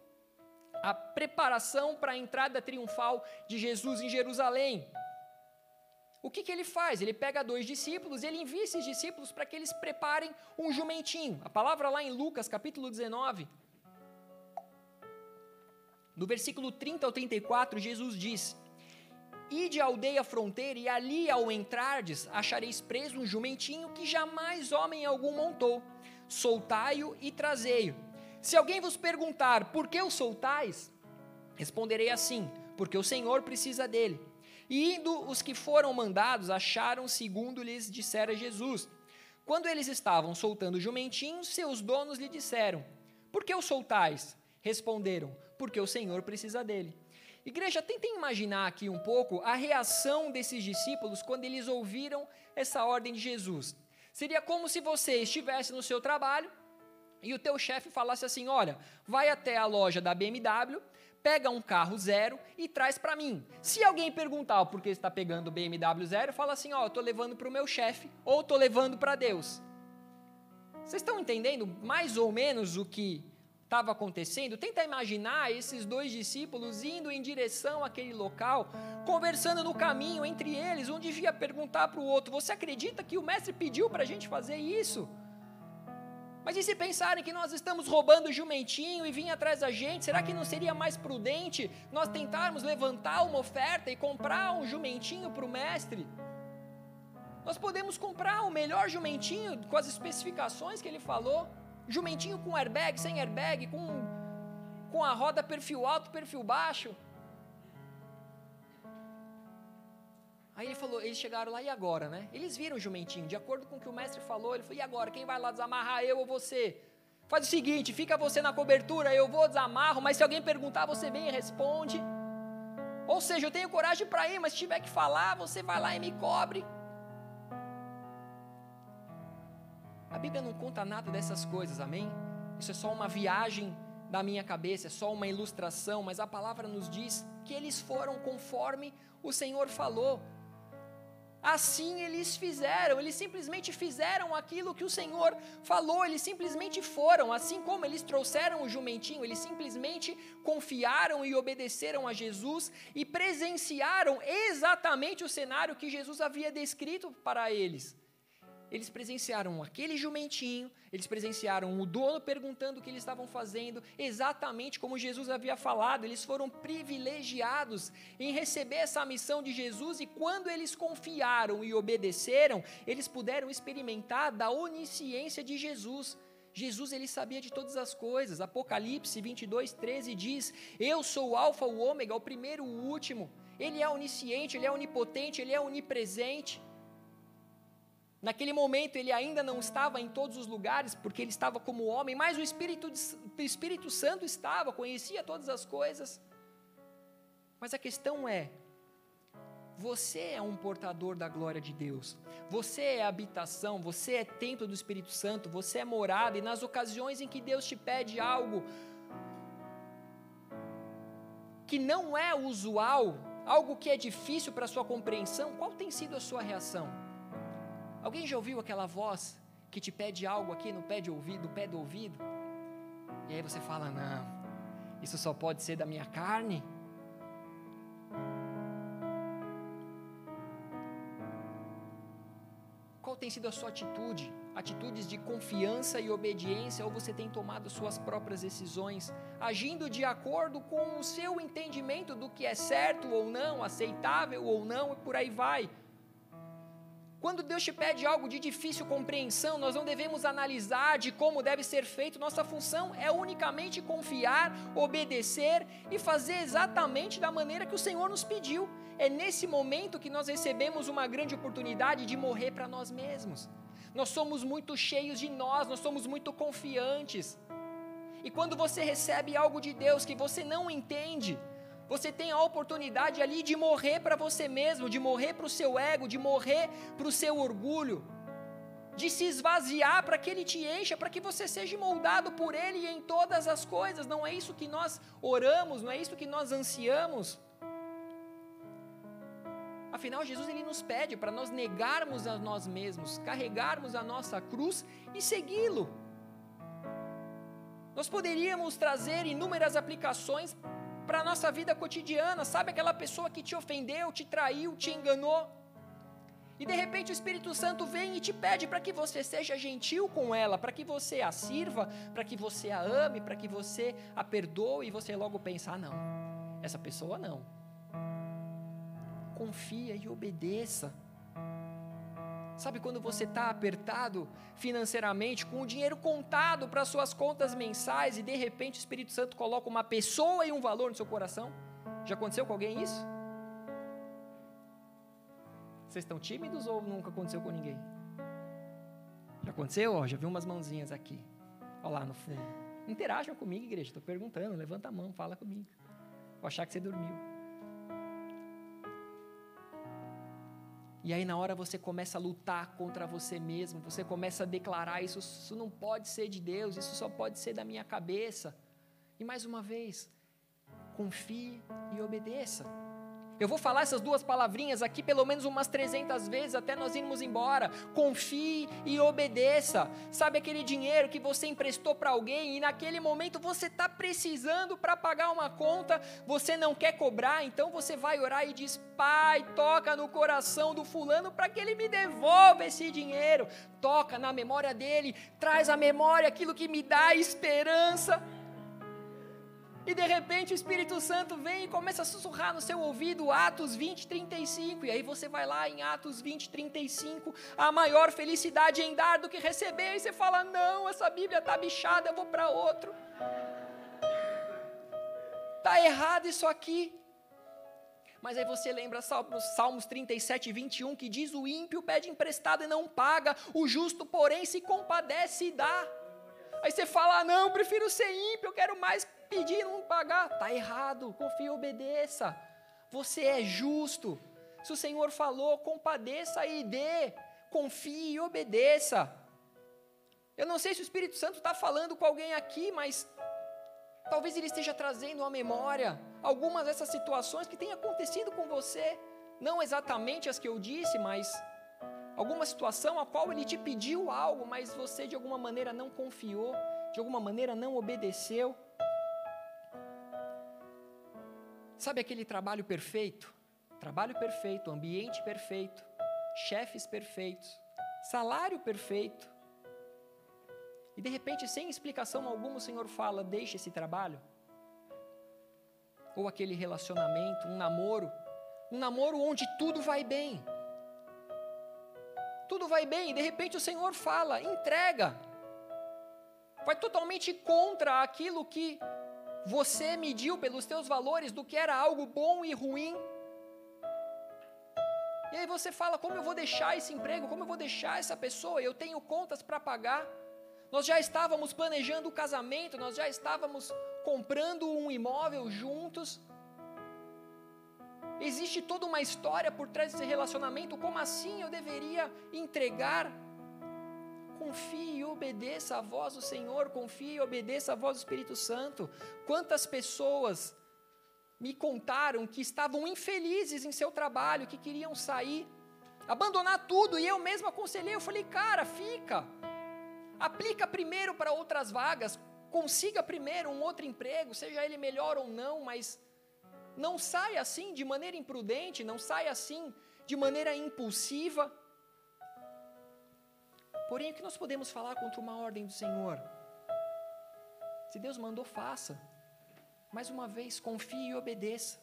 a preparação para a entrada triunfal de Jesus em Jerusalém. O que, que ele faz? Ele pega dois discípulos e ele envia esses discípulos para que eles preparem um jumentinho. A palavra lá em Lucas, capítulo 19, no versículo 30 ao 34, Jesus diz: Ide à aldeia fronteira, e ali ao entrardes, achareis preso um jumentinho que jamais homem algum montou. Soltai-o e trazei-o. Se alguém vos perguntar por que o soltais, responderei assim: porque o Senhor precisa dele. E indo os que foram mandados, acharam segundo lhes dissera Jesus. Quando eles estavam soltando o jumentinho, seus donos lhe disseram: Por que o soltais? Responderam: porque o Senhor precisa dele. Igreja, tentem imaginar aqui um pouco a reação desses discípulos quando eles ouviram essa ordem de Jesus. Seria como se você estivesse no seu trabalho e o teu chefe falasse assim: "Olha, vai até a loja da BMW, pega um carro zero e traz para mim. Se alguém perguntar por que está pegando o BMW zero, fala assim: ó, oh, estou levando para o meu chefe ou estou levando para Deus. Vocês estão entendendo mais ou menos o que estava acontecendo, tenta imaginar esses dois discípulos indo em direção àquele local, conversando no caminho entre eles, um devia perguntar para o outro: Você acredita que o mestre pediu para a gente fazer isso? Mas e se pensarem que nós estamos roubando o jumentinho e vir atrás da gente, será que não seria mais prudente nós tentarmos levantar uma oferta e comprar um jumentinho para o mestre? Nós podemos comprar o melhor jumentinho com as especificações que ele falou. Jumentinho com airbag, sem airbag, com, com a roda perfil alto, perfil baixo. Aí ele falou, eles chegaram lá e agora, né? Eles viram o jumentinho, de acordo com o que o mestre falou, ele falou: "E agora, quem vai lá desamarrar eu ou você?" Faz o seguinte, fica você na cobertura, eu vou desamarro, mas se alguém perguntar, você vem e responde. Ou seja, eu tenho coragem para ir, mas se tiver que falar, você vai lá e me cobre. A Bíblia não conta nada dessas coisas, amém? Isso é só uma viagem da minha cabeça, é só uma ilustração, mas a palavra nos diz que eles foram conforme o Senhor falou. Assim eles fizeram, eles simplesmente fizeram aquilo que o Senhor falou, eles simplesmente foram, assim como eles trouxeram o jumentinho, eles simplesmente confiaram e obedeceram a Jesus e presenciaram exatamente o cenário que Jesus havia descrito para eles. Eles presenciaram aquele jumentinho, eles presenciaram o dono perguntando o que eles estavam fazendo, exatamente como Jesus havia falado. Eles foram privilegiados em receber essa missão de Jesus e quando eles confiaram e obedeceram, eles puderam experimentar da onisciência de Jesus. Jesus ele sabia de todas as coisas. Apocalipse 22, 13 diz: Eu sou o Alfa, o Ômega, o primeiro, o último. Ele é onisciente, ele é onipotente, ele é onipresente. Naquele momento ele ainda não estava em todos os lugares, porque ele estava como homem, mas o Espírito, o Espírito Santo estava, conhecia todas as coisas. Mas a questão é: você é um portador da glória de Deus, você é habitação, você é templo do Espírito Santo, você é morada, e nas ocasiões em que Deus te pede algo que não é usual, algo que é difícil para a sua compreensão, qual tem sido a sua reação? Alguém já ouviu aquela voz que te pede algo aqui no pé, de ouvido, pé do ouvido? E aí você fala: Não, isso só pode ser da minha carne. Qual tem sido a sua atitude? Atitudes de confiança e obediência, ou você tem tomado suas próprias decisões, agindo de acordo com o seu entendimento do que é certo ou não, aceitável ou não, e por aí vai? Quando Deus te pede algo de difícil compreensão, nós não devemos analisar de como deve ser feito, nossa função é unicamente confiar, obedecer e fazer exatamente da maneira que o Senhor nos pediu. É nesse momento que nós recebemos uma grande oportunidade de morrer para nós mesmos. Nós somos muito cheios de nós, nós somos muito confiantes. E quando você recebe algo de Deus que você não entende, você tem a oportunidade ali de morrer para você mesmo, de morrer para o seu ego, de morrer para o seu orgulho, de se esvaziar para que ele te encha, para que você seja moldado por ele em todas as coisas. Não é isso que nós oramos, não é isso que nós ansiamos. Afinal, Jesus ele nos pede para nós negarmos a nós mesmos, carregarmos a nossa cruz e segui-lo. Nós poderíamos trazer inúmeras aplicações para a nossa vida cotidiana. Sabe aquela pessoa que te ofendeu, te traiu, te enganou? E de repente o Espírito Santo vem e te pede para que você seja gentil com ela, para que você a sirva, para que você a ame, para que você a perdoe e você logo pensa: ah, não, essa pessoa não. Confia e obedeça. Sabe quando você está apertado financeiramente, com o dinheiro contado para suas contas mensais e de repente o Espírito Santo coloca uma pessoa e um valor no seu coração? Já aconteceu com alguém isso? Vocês estão tímidos ou nunca aconteceu com ninguém? Já aconteceu? Ó, já vi umas mãozinhas aqui. Olha lá no fundo. Interajam comigo, igreja. Estou perguntando. Levanta a mão, fala comigo. Vou achar que você dormiu. E aí, na hora, você começa a lutar contra você mesmo, você começa a declarar: isso, isso não pode ser de Deus, isso só pode ser da minha cabeça. E mais uma vez, confie e obedeça. Eu vou falar essas duas palavrinhas aqui pelo menos umas 300 vezes até nós irmos embora. Confie e obedeça. Sabe aquele dinheiro que você emprestou para alguém e naquele momento você está precisando para pagar uma conta, você não quer cobrar, então você vai orar e diz: Pai, toca no coração do fulano para que ele me devolva esse dinheiro. Toca na memória dele, traz à memória aquilo que me dá esperança. E de repente o Espírito Santo vem e começa a sussurrar no seu ouvido Atos 20, 35. E aí você vai lá em Atos 20, 35. A maior felicidade em dar do que receber. E você fala: Não, essa Bíblia está bichada, eu vou para outro. Está errado isso aqui. Mas aí você lembra Salmos 37, 21, que diz: O ímpio pede emprestado e não paga, o justo, porém, se compadece e dá. Aí você fala: ah, Não, prefiro ser ímpio, eu quero mais pedir e não pagar. Está errado, confie e obedeça. Você é justo. Se o Senhor falou, compadeça e dê. Confie e obedeça. Eu não sei se o Espírito Santo está falando com alguém aqui, mas talvez ele esteja trazendo à memória algumas dessas situações que têm acontecido com você. Não exatamente as que eu disse, mas alguma situação a qual ele te pediu algo, mas você de alguma maneira não confiou, de alguma maneira não obedeceu. Sabe aquele trabalho perfeito? Trabalho perfeito, ambiente perfeito, chefes perfeitos, salário perfeito. E de repente, sem explicação alguma, o Senhor fala: deixe esse trabalho. Ou aquele relacionamento, um namoro, um namoro onde tudo vai bem. Tudo vai bem, e de repente o Senhor fala: entrega. Vai totalmente contra aquilo que você mediu pelos teus valores do que era algo bom e ruim. E aí você fala: como eu vou deixar esse emprego? Como eu vou deixar essa pessoa? Eu tenho contas para pagar. Nós já estávamos planejando o casamento, nós já estávamos comprando um imóvel juntos. Existe toda uma história por trás desse relacionamento. Como assim eu deveria entregar? Confie e obedeça a voz do Senhor, confie e obedeça a voz do Espírito Santo. Quantas pessoas me contaram que estavam infelizes em seu trabalho, que queriam sair, abandonar tudo, e eu mesmo aconselhei, eu falei, cara, fica. Aplica primeiro para outras vagas, consiga primeiro um outro emprego, seja ele melhor ou não, mas não saia assim de maneira imprudente, não saia assim de maneira impulsiva. Porém, o que nós podemos falar contra uma ordem do Senhor? Se Deus mandou, faça. Mais uma vez, confie e obedeça.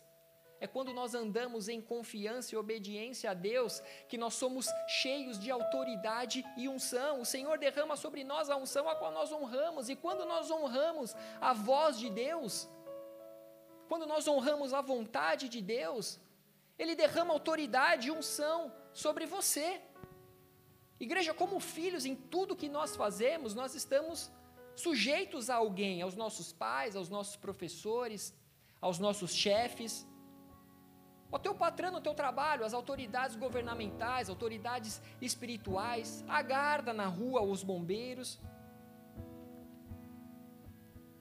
É quando nós andamos em confiança e obediência a Deus que nós somos cheios de autoridade e unção. O Senhor derrama sobre nós a unção a qual nós honramos, e quando nós honramos a voz de Deus, quando nós honramos a vontade de Deus, Ele derrama autoridade e unção sobre você. Igreja, como filhos, em tudo que nós fazemos, nós estamos sujeitos a alguém, aos nossos pais, aos nossos professores, aos nossos chefes o teu patrão no teu trabalho, as autoridades governamentais, autoridades espirituais, a guarda na rua, os bombeiros.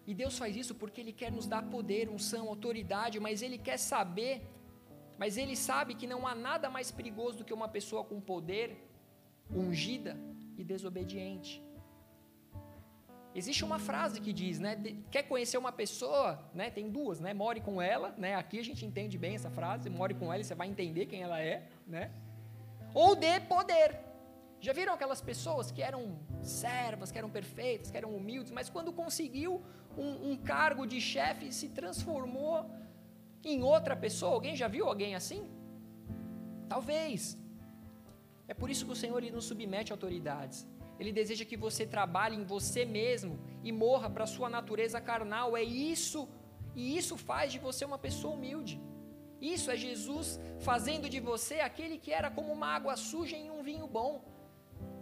E Deus faz isso porque Ele quer nos dar poder, unção, autoridade, mas Ele quer saber, mas Ele sabe que não há nada mais perigoso do que uma pessoa com poder, ungida e desobediente. Existe uma frase que diz, né? Quer conhecer uma pessoa, né? Tem duas, né? More com ela, né? Aqui a gente entende bem essa frase. More com ela e você vai entender quem ela é, né? Ou dê poder. Já viram aquelas pessoas que eram servas, que eram perfeitas, que eram humildes, mas quando conseguiu um, um cargo de chefe se transformou em outra pessoa? Alguém já viu alguém assim? Talvez. É por isso que o Senhor nos submete a autoridades. Ele deseja que você trabalhe em você mesmo e morra para a sua natureza carnal. É isso, e isso faz de você uma pessoa humilde. Isso é Jesus fazendo de você aquele que era como uma água suja em um vinho bom.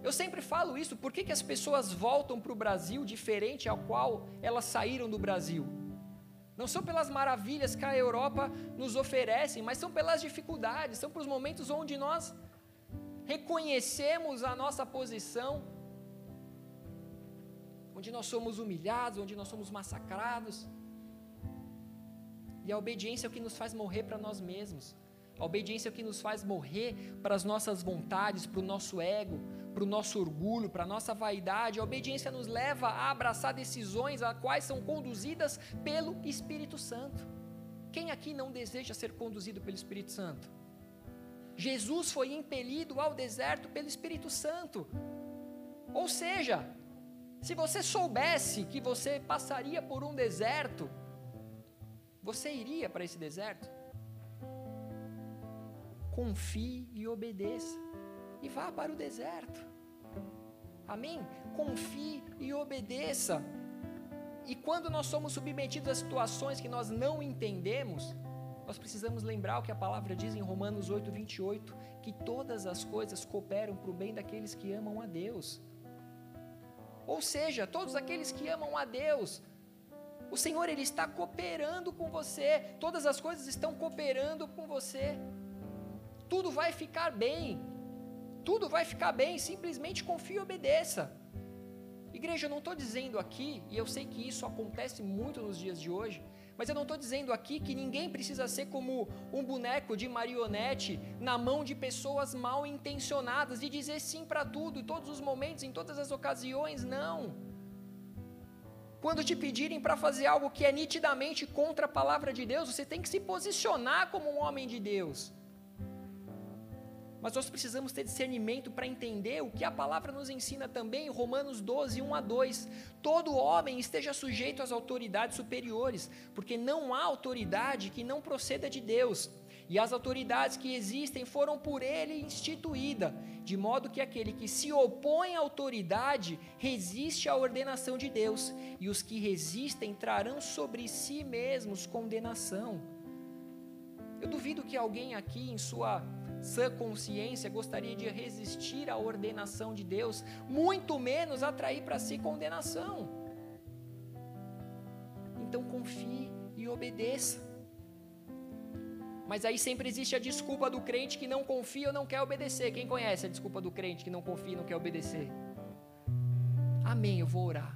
Eu sempre falo isso, por que, que as pessoas voltam para o Brasil diferente ao qual elas saíram do Brasil? Não são pelas maravilhas que a Europa nos oferece, mas são pelas dificuldades, são pelos momentos onde nós reconhecemos a nossa posição onde nós somos humilhados, onde nós somos massacrados. E a obediência é o que nos faz morrer para nós mesmos. A obediência é o que nos faz morrer para as nossas vontades, para o nosso ego, para o nosso orgulho, para a nossa vaidade. A obediência nos leva a abraçar decisões a quais são conduzidas pelo Espírito Santo. Quem aqui não deseja ser conduzido pelo Espírito Santo? Jesus foi impelido ao deserto pelo Espírito Santo. Ou seja, se você soubesse que você passaria por um deserto, você iria para esse deserto? Confie e obedeça, e vá para o deserto. Amém? Confie e obedeça. E quando nós somos submetidos a situações que nós não entendemos, nós precisamos lembrar o que a palavra diz em Romanos 8, 28, que todas as coisas cooperam para o bem daqueles que amam a Deus. Ou seja, todos aqueles que amam a Deus, o Senhor ele está cooperando com você, todas as coisas estão cooperando com você. Tudo vai ficar bem. Tudo vai ficar bem, simplesmente confie e obedeça. Igreja, eu não estou dizendo aqui, e eu sei que isso acontece muito nos dias de hoje, mas eu não estou dizendo aqui que ninguém precisa ser como um boneco de marionete na mão de pessoas mal intencionadas e dizer sim para tudo, em todos os momentos, em todas as ocasiões, não. Quando te pedirem para fazer algo que é nitidamente contra a palavra de Deus, você tem que se posicionar como um homem de Deus. Mas nós precisamos ter discernimento para entender o que a palavra nos ensina também, Romanos 12, 1 a 2. Todo homem esteja sujeito às autoridades superiores, porque não há autoridade que não proceda de Deus. E as autoridades que existem foram por ele instituída, de modo que aquele que se opõe à autoridade resiste à ordenação de Deus, e os que resistem trarão sobre si mesmos condenação. Eu duvido que alguém aqui em sua sã consciência gostaria de resistir à ordenação de Deus, muito menos atrair para si condenação. Então confie e obedeça. Mas aí sempre existe a desculpa do crente que não confia ou não quer obedecer. Quem conhece a desculpa do crente que não confia e não quer obedecer? Amém, eu vou orar.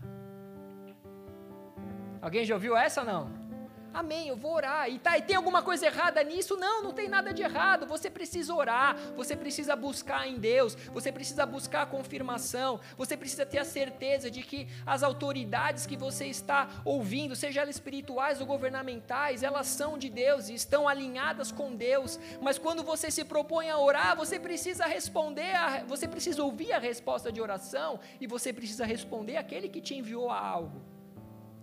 Alguém já ouviu essa não? Amém, eu vou orar. E tá, e tem alguma coisa errada nisso? Não, não tem nada de errado. Você precisa orar, você precisa buscar em Deus, você precisa buscar a confirmação, você precisa ter a certeza de que as autoridades que você está ouvindo, seja elas espirituais ou governamentais, elas são de Deus e estão alinhadas com Deus. Mas quando você se propõe a orar, você precisa responder, a, você precisa ouvir a resposta de oração e você precisa responder aquele que te enviou a algo.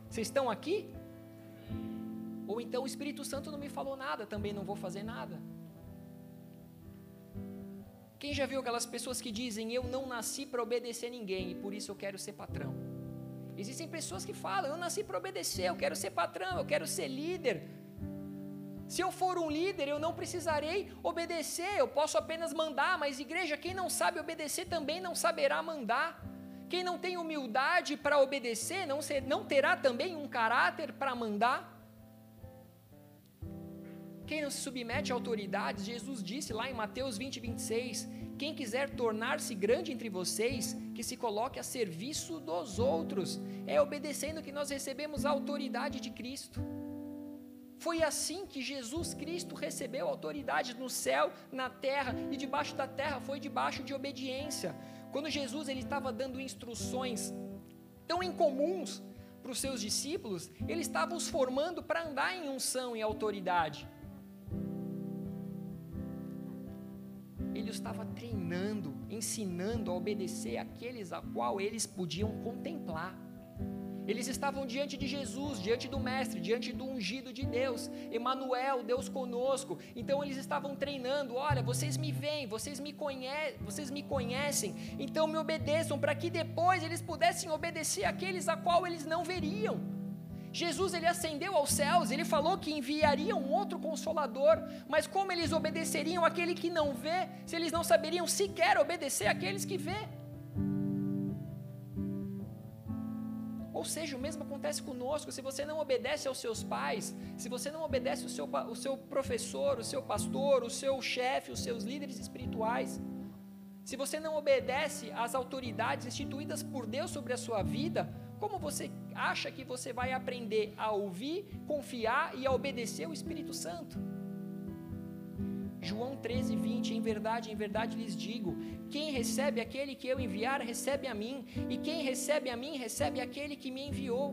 Vocês estão aqui? Ou então o Espírito Santo não me falou nada, também não vou fazer nada. Quem já viu aquelas pessoas que dizem eu não nasci para obedecer ninguém e por isso eu quero ser patrão? Existem pessoas que falam eu nasci para obedecer, eu quero ser patrão, eu quero ser líder. Se eu for um líder, eu não precisarei obedecer, eu posso apenas mandar, mas igreja, quem não sabe obedecer também não saberá mandar. Quem não tem humildade para obedecer, não, não terá também um caráter para mandar. Quem não se submete a autoridades, Jesus disse lá em Mateus 20, 26: Quem quiser tornar-se grande entre vocês, que se coloque a serviço dos outros. É obedecendo que nós recebemos a autoridade de Cristo. Foi assim que Jesus Cristo recebeu autoridade no céu, na terra e debaixo da terra, foi debaixo de obediência. Quando Jesus ele estava dando instruções tão incomuns para os seus discípulos, ele estava os formando para andar em unção e autoridade. Estava treinando, ensinando a obedecer aqueles a qual eles podiam contemplar. Eles estavam diante de Jesus, diante do Mestre, diante do ungido de Deus, Emanuel, Deus conosco. Então eles estavam treinando. Olha, vocês me veem, vocês me conhecem, vocês me conhecem. Então me obedeçam para que depois eles pudessem obedecer aqueles a qual eles não veriam. Jesus ele ascendeu aos céus, ele falou que enviaria um outro consolador, mas como eles obedeceriam aquele que não vê, se eles não saberiam sequer obedecer aqueles que vê? Ou seja, o mesmo acontece conosco, se você não obedece aos seus pais, se você não obedece ao seu, o seu professor, o seu pastor, o seu chefe, os seus líderes espirituais, se você não obedece às autoridades instituídas por Deus sobre a sua vida, como você acha que você vai aprender a ouvir, confiar e a obedecer o Espírito Santo? João 13, 20, em verdade, em verdade lhes digo: quem recebe aquele que eu enviar, recebe a mim, e quem recebe a mim, recebe aquele que me enviou.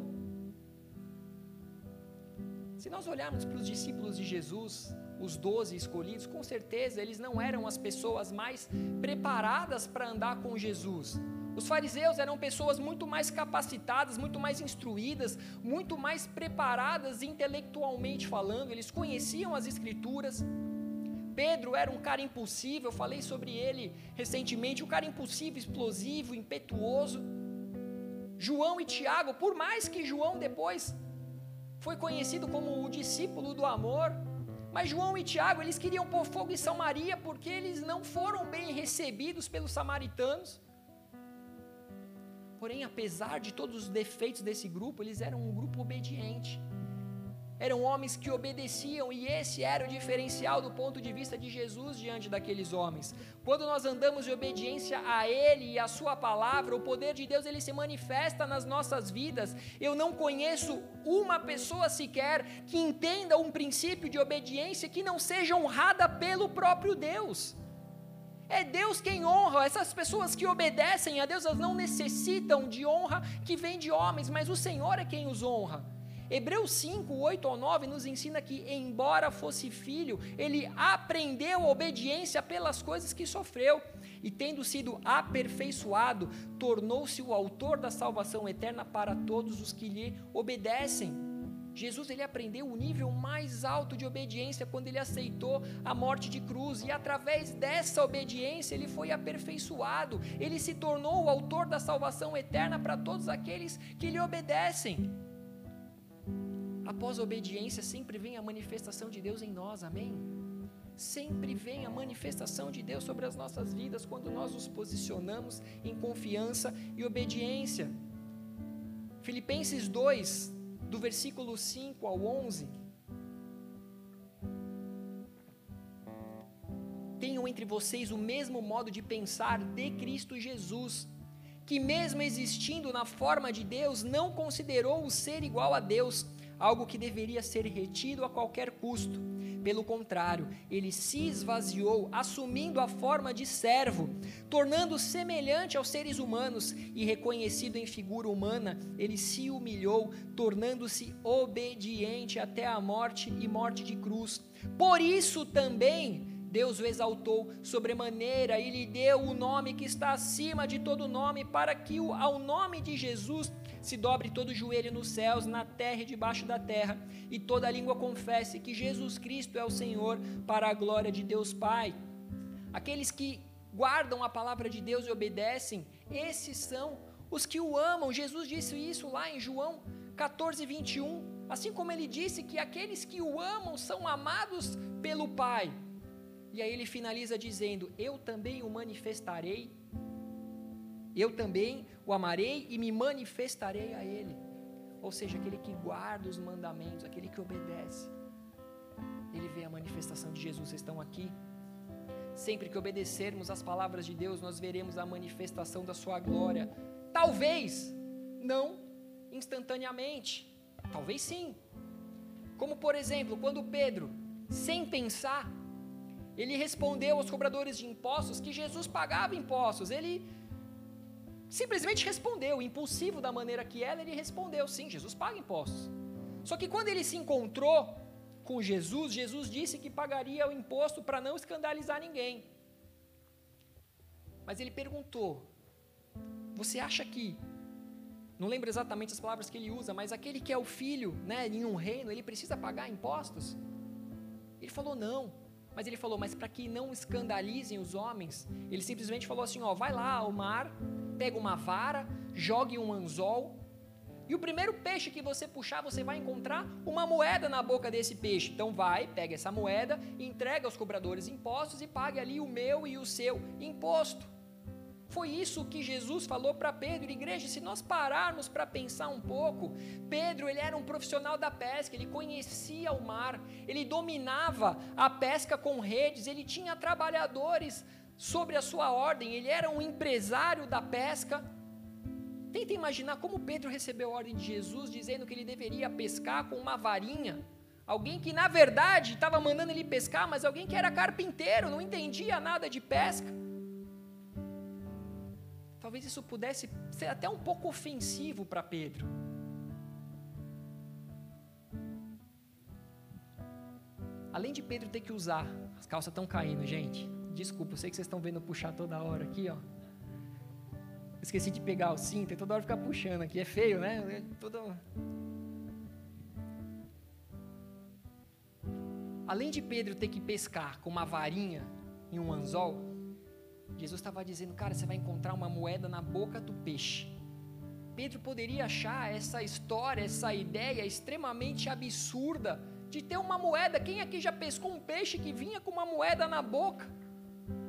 Se nós olharmos para os discípulos de Jesus, os doze escolhidos, com certeza eles não eram as pessoas mais preparadas para andar com Jesus. Os fariseus eram pessoas muito mais capacitadas, muito mais instruídas, muito mais preparadas intelectualmente falando, eles conheciam as Escrituras. Pedro era um cara impulsivo, eu falei sobre ele recentemente, um cara impulsivo, explosivo, impetuoso. João e Tiago, por mais que João depois foi conhecido como o discípulo do amor, mas João e Tiago, eles queriam pôr fogo em São Maria porque eles não foram bem recebidos pelos samaritanos. Porém, apesar de todos os defeitos desse grupo, eles eram um grupo obediente. eram homens que obedeciam, e esse era o diferencial do ponto de vista de Jesus diante daqueles homens. Quando nós andamos em obediência a Ele e a Sua palavra, o poder de Deus ele se manifesta nas nossas vidas. Eu não conheço uma pessoa sequer que entenda um princípio de obediência que não seja honrada pelo próprio Deus. É Deus quem honra. Essas pessoas que obedecem a Deus, elas não necessitam de honra que vem de homens, mas o Senhor é quem os honra. Hebreus 5, 8 ao 9 nos ensina que, embora fosse filho, ele aprendeu a obediência pelas coisas que sofreu, e tendo sido aperfeiçoado, tornou-se o autor da salvação eterna para todos os que lhe obedecem. Jesus ele aprendeu o nível mais alto de obediência quando ele aceitou a morte de cruz e através dessa obediência ele foi aperfeiçoado. Ele se tornou o autor da salvação eterna para todos aqueles que lhe obedecem após a obediência, sempre vem a manifestação de Deus em nós, amém? Sempre vem a manifestação de Deus sobre as nossas vidas quando nós nos posicionamos em confiança e obediência. Filipenses 2, do versículo 5 ao 11. Tenham entre vocês o mesmo modo de pensar de Cristo Jesus, que, mesmo existindo na forma de Deus, não considerou o ser igual a Deus algo que deveria ser retido a qualquer custo. Pelo contrário, ele se esvaziou, assumindo a forma de servo, tornando semelhante aos seres humanos e reconhecido em figura humana, ele se humilhou, tornando-se obediente até a morte e morte de cruz. Por isso também Deus o exaltou sobremaneira e lhe deu o nome que está acima de todo nome, para que ao nome de Jesus se dobre todo o joelho nos céus, na terra e debaixo da terra, e toda língua confesse que Jesus Cristo é o Senhor, para a glória de Deus Pai. Aqueles que guardam a palavra de Deus e obedecem, esses são os que o amam. Jesus disse isso lá em João 14, 21. Assim como ele disse que aqueles que o amam são amados pelo Pai. E aí ele finaliza dizendo: Eu também o manifestarei eu também o amarei e me manifestarei a ele. Ou seja, aquele que guarda os mandamentos, aquele que obedece. Ele vê a manifestação de Jesus. Vocês estão aqui? Sempre que obedecermos às palavras de Deus, nós veremos a manifestação da sua glória. Talvez não instantaneamente, talvez sim. Como por exemplo, quando Pedro, sem pensar, ele respondeu aos cobradores de impostos que Jesus pagava impostos. Ele simplesmente respondeu, impulsivo da maneira que ela, ele respondeu: sim, Jesus paga impostos. Só que quando ele se encontrou com Jesus, Jesus disse que pagaria o imposto para não escandalizar ninguém. Mas ele perguntou: Você acha que. Não lembro exatamente as palavras que ele usa, mas aquele que é o filho né, em um reino, ele precisa pagar impostos? Ele falou: Não. Mas ele falou: Mas para que não escandalizem os homens, ele simplesmente falou assim: Ó, vai lá ao mar, pega uma vara, jogue um anzol, e o primeiro peixe que você puxar, você vai encontrar uma moeda na boca desse peixe. Então vai, pega essa moeda, entrega aos cobradores impostos e pague ali o meu e o seu imposto. Foi isso que Jesus falou para Pedro, igreja. Se nós pararmos para pensar um pouco, Pedro ele era um profissional da pesca, ele conhecia o mar, ele dominava a pesca com redes, ele tinha trabalhadores sobre a sua ordem, ele era um empresário da pesca. Tenta imaginar como Pedro recebeu a ordem de Jesus dizendo que ele deveria pescar com uma varinha. Alguém que na verdade estava mandando ele pescar, mas alguém que era carpinteiro, não entendia nada de pesca. Talvez isso pudesse ser até um pouco ofensivo para Pedro. Além de Pedro ter que usar, as calças estão caindo, gente. Desculpa, eu sei que vocês estão vendo puxar toda hora aqui, ó. Esqueci de pegar o cinto e toda hora ficar puxando aqui. É feio, né? É Todo... Além de Pedro ter que pescar com uma varinha e um anzol, Jesus estava dizendo, cara, você vai encontrar uma moeda na boca do peixe. Pedro poderia achar essa história, essa ideia extremamente absurda de ter uma moeda. Quem aqui já pescou um peixe que vinha com uma moeda na boca?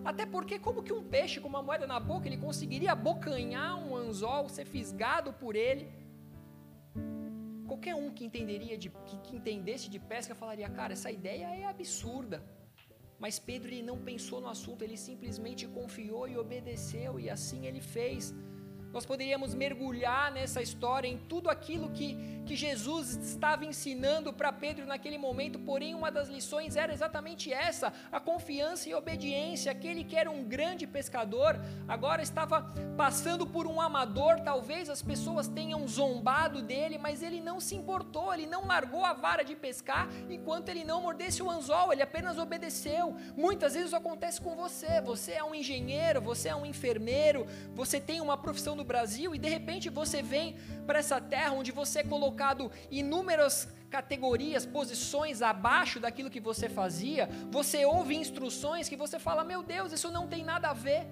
Até porque, como que um peixe com uma moeda na boca, ele conseguiria abocanhar um anzol, ser fisgado por ele? Qualquer um que entenderia de, que, que entendesse de pesca falaria, cara, essa ideia é absurda. Mas Pedro ele não pensou no assunto, ele simplesmente confiou e obedeceu, e assim ele fez. Nós poderíamos mergulhar nessa história, em tudo aquilo que, que Jesus estava ensinando para Pedro naquele momento, porém, uma das lições era exatamente essa: a confiança e a obediência. Aquele que era um grande pescador, agora estava passando por um amador. Talvez as pessoas tenham zombado dele, mas ele não se importou, ele não largou a vara de pescar enquanto ele não mordesse o anzol, ele apenas obedeceu. Muitas vezes isso acontece com você: você é um engenheiro, você é um enfermeiro, você tem uma profissão Brasil e de repente você vem para essa terra onde você é colocado inúmeras categorias, posições abaixo daquilo que você fazia, você ouve instruções que você fala: "Meu Deus, isso não tem nada a ver".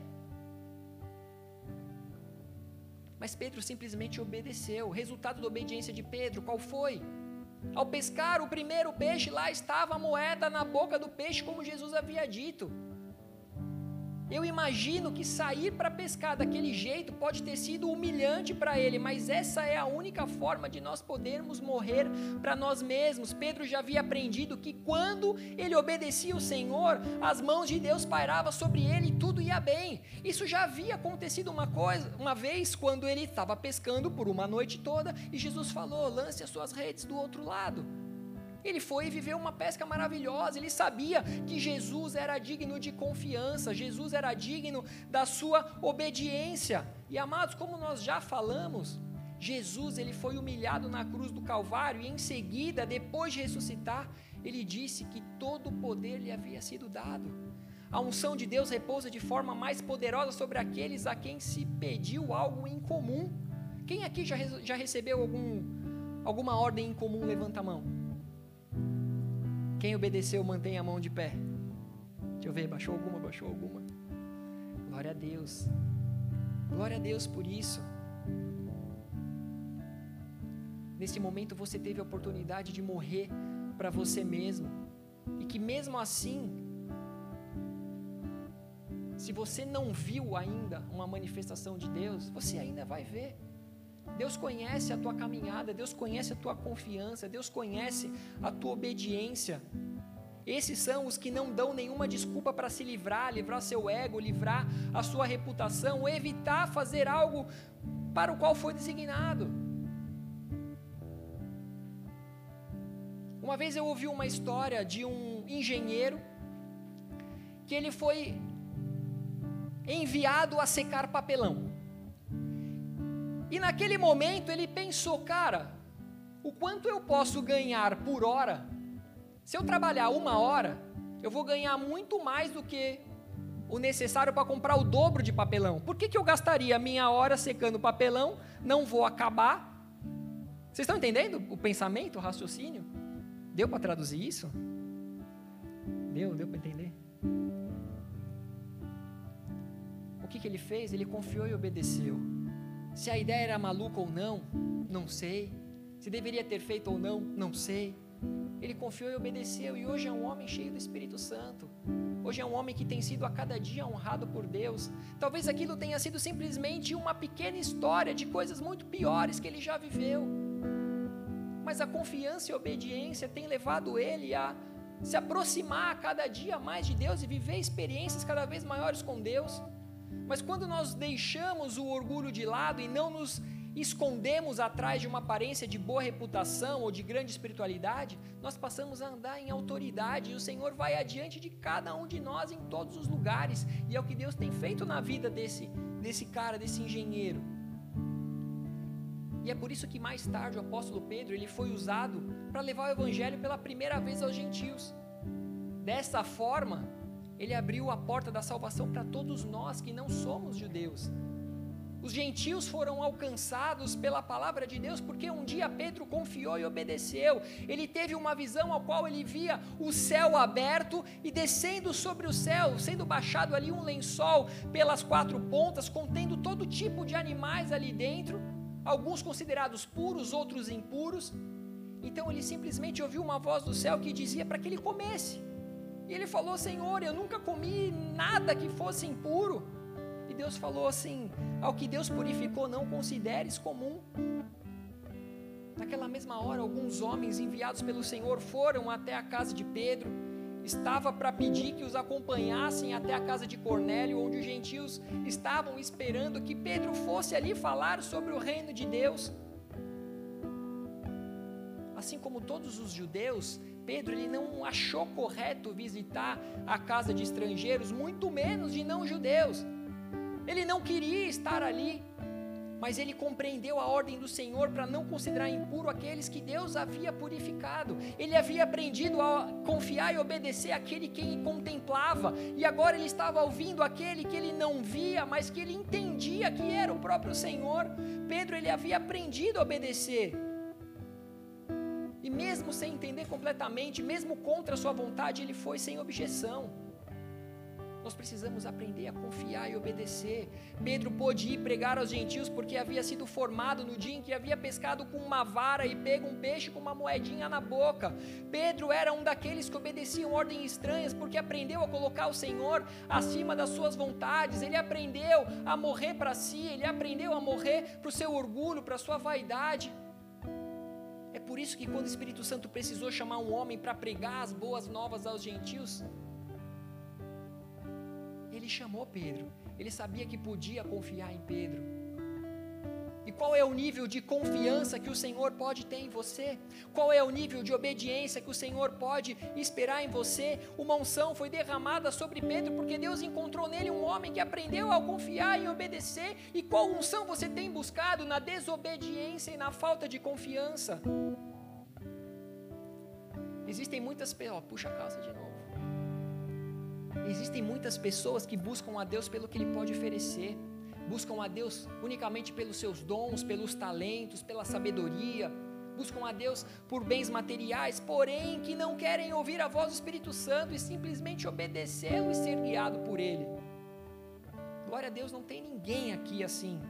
Mas Pedro simplesmente obedeceu. O resultado da obediência de Pedro, qual foi? Ao pescar o primeiro peixe, lá estava a moeda na boca do peixe, como Jesus havia dito. Eu imagino que sair para pescar daquele jeito pode ter sido humilhante para ele, mas essa é a única forma de nós podermos morrer para nós mesmos. Pedro já havia aprendido que quando ele obedecia o Senhor, as mãos de Deus pairavam sobre ele e tudo ia bem. Isso já havia acontecido uma coisa, uma vez quando ele estava pescando por uma noite toda e Jesus falou: "Lance as suas redes do outro lado". Ele foi viveu uma pesca maravilhosa. Ele sabia que Jesus era digno de confiança, Jesus era digno da sua obediência. E amados, como nós já falamos, Jesus ele foi humilhado na cruz do Calvário e em seguida, depois de ressuscitar, ele disse que todo o poder lhe havia sido dado. A unção de Deus repousa de forma mais poderosa sobre aqueles a quem se pediu algo em comum. Quem aqui já, já recebeu algum, alguma ordem em comum? Levanta a mão. Quem obedeceu, mantém a mão de pé. Deixa eu ver, baixou alguma, baixou alguma. Glória a Deus. Glória a Deus por isso. Nesse momento você teve a oportunidade de morrer para você mesmo. E que mesmo assim, se você não viu ainda uma manifestação de Deus, você ainda vai ver. Deus conhece a tua caminhada, Deus conhece a tua confiança, Deus conhece a tua obediência. Esses são os que não dão nenhuma desculpa para se livrar, livrar seu ego, livrar a sua reputação, evitar fazer algo para o qual foi designado. Uma vez eu ouvi uma história de um engenheiro que ele foi enviado a secar papelão. E naquele momento ele pensou, cara, o quanto eu posso ganhar por hora? Se eu trabalhar uma hora, eu vou ganhar muito mais do que o necessário para comprar o dobro de papelão. Por que, que eu gastaria minha hora secando papelão? Não vou acabar. Vocês estão entendendo o pensamento, o raciocínio? Deu para traduzir isso? Deu, deu para entender? O que, que ele fez? Ele confiou e obedeceu. Se a ideia era maluca ou não, não sei. Se deveria ter feito ou não, não sei. Ele confiou e obedeceu, e hoje é um homem cheio do Espírito Santo. Hoje é um homem que tem sido a cada dia honrado por Deus. Talvez aquilo tenha sido simplesmente uma pequena história de coisas muito piores que ele já viveu. Mas a confiança e a obediência têm levado ele a se aproximar a cada dia mais de Deus e viver experiências cada vez maiores com Deus. Mas quando nós deixamos o orgulho de lado e não nos escondemos atrás de uma aparência de boa reputação ou de grande espiritualidade, nós passamos a andar em autoridade e o Senhor vai adiante de cada um de nós em todos os lugares. E é o que Deus tem feito na vida desse, desse cara, desse engenheiro. E é por isso que mais tarde o apóstolo Pedro ele foi usado para levar o evangelho pela primeira vez aos gentios. Dessa forma, ele abriu a porta da salvação para todos nós que não somos judeus. Os gentios foram alcançados pela palavra de Deus porque um dia Pedro confiou e obedeceu. Ele teve uma visão ao qual ele via o céu aberto e descendo sobre o céu, sendo baixado ali um lençol pelas quatro pontas, contendo todo tipo de animais ali dentro, alguns considerados puros, outros impuros. Então ele simplesmente ouviu uma voz do céu que dizia para que ele comesse. E ele falou: Senhor, eu nunca comi nada que fosse impuro. E Deus falou assim: Ao que Deus purificou, não consideres comum. Naquela mesma hora, alguns homens enviados pelo Senhor foram até a casa de Pedro. Estava para pedir que os acompanhassem até a casa de Cornélio, onde os gentios estavam esperando que Pedro fosse ali falar sobre o reino de Deus. Assim como todos os judeus, Pedro ele não achou correto visitar a casa de estrangeiros, muito menos de não judeus. Ele não queria estar ali, mas ele compreendeu a ordem do Senhor para não considerar impuro aqueles que Deus havia purificado. Ele havia aprendido a confiar e obedecer aquele que contemplava, e agora ele estava ouvindo aquele que ele não via, mas que ele entendia que era o próprio Senhor. Pedro ele havia aprendido a obedecer. Mesmo sem entender completamente, mesmo contra a sua vontade, ele foi sem objeção. Nós precisamos aprender a confiar e obedecer. Pedro pôde ir pregar aos gentios porque havia sido formado no dia em que havia pescado com uma vara e pego um peixe com uma moedinha na boca. Pedro era um daqueles que obedeciam ordens estranhas porque aprendeu a colocar o Senhor acima das suas vontades. Ele aprendeu a morrer para si, ele aprendeu a morrer para o seu orgulho, para a sua vaidade. É por isso que quando o Espírito Santo precisou chamar um homem para pregar as boas novas aos gentios, ele chamou Pedro. Ele sabia que podia confiar em Pedro. E qual é o nível de confiança que o Senhor pode ter em você? Qual é o nível de obediência que o Senhor pode esperar em você? Uma unção foi derramada sobre Pedro porque Deus encontrou nele um homem que aprendeu a confiar e obedecer. E qual unção você tem buscado na desobediência e na falta de confiança? Existem muitas pessoas. Puxa a calça de novo. Existem muitas pessoas que buscam a Deus pelo que Ele pode oferecer, buscam a Deus unicamente pelos seus dons, pelos talentos, pela sabedoria, buscam a Deus por bens materiais, porém que não querem ouvir a voz do Espírito Santo e simplesmente obedecê-lo e ser guiado por Ele. Glória a Deus, não tem ninguém aqui assim.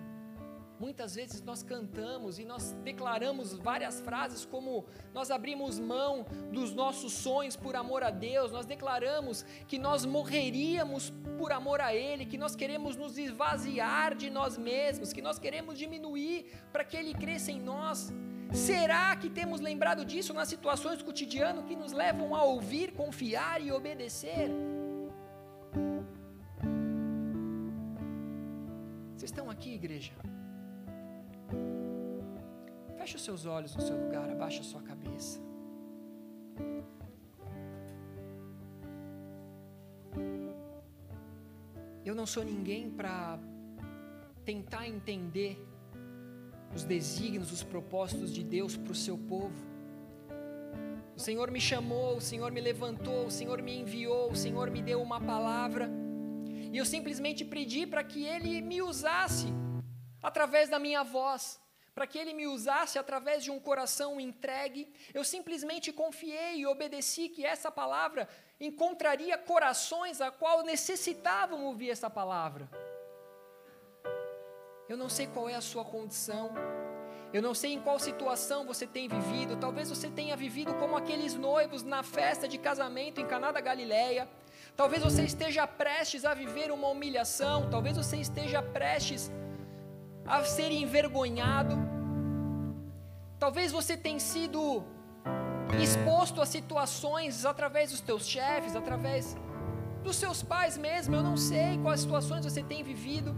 Muitas vezes nós cantamos e nós declaramos várias frases como nós abrimos mão dos nossos sonhos por amor a Deus, nós declaramos que nós morreríamos por amor a Ele, que nós queremos nos esvaziar de nós mesmos, que nós queremos diminuir para que Ele cresça em nós. Será que temos lembrado disso nas situações do cotidiano que nos levam a ouvir, confiar e obedecer? Vocês estão aqui, igreja? Feche os seus olhos no seu lugar, abaixa a sua cabeça. Eu não sou ninguém para tentar entender os desígnios, os propósitos de Deus para o seu povo. O Senhor me chamou, o Senhor me levantou, o Senhor me enviou, o Senhor me deu uma palavra, e eu simplesmente pedi para que Ele me usasse através da minha voz para que ele me usasse através de um coração entregue. Eu simplesmente confiei e obedeci que essa palavra encontraria corações a qual necessitavam ouvir essa palavra. Eu não sei qual é a sua condição. Eu não sei em qual situação você tem vivido. Talvez você tenha vivido como aqueles noivos na festa de casamento em Caná da Galileia. Talvez você esteja prestes a viver uma humilhação. Talvez você esteja prestes a ser envergonhado. Talvez você tenha sido exposto a situações através dos teus chefes, através dos seus pais mesmo. Eu não sei quais situações você tem vivido.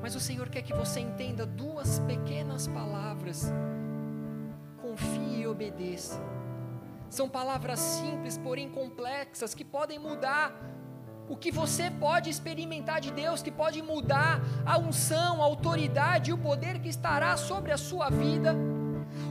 Mas o Senhor quer que você entenda duas pequenas palavras. Confie e obedeça. São palavras simples, porém complexas, que podem mudar o que você pode experimentar de Deus, que pode mudar a unção, a autoridade e o poder que estará sobre a sua vida.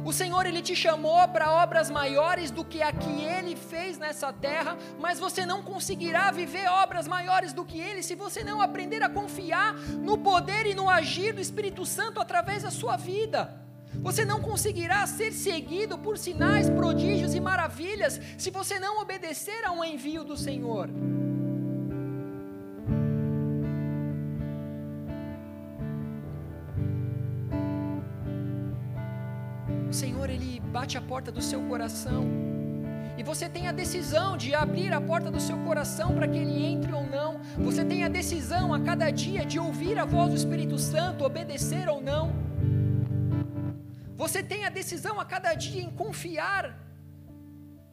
O Senhor ele te chamou para obras maiores do que a que ele fez nessa terra, mas você não conseguirá viver obras maiores do que ele se você não aprender a confiar no poder e no agir do Espírito Santo através da sua vida. Você não conseguirá ser seguido por sinais, prodígios e maravilhas se você não obedecer a um envio do Senhor. Bate a porta do seu coração. E você tem a decisão de abrir a porta do seu coração para que Ele entre ou não. Você tem a decisão a cada dia de ouvir a voz do Espírito Santo, obedecer ou não. Você tem a decisão a cada dia em confiar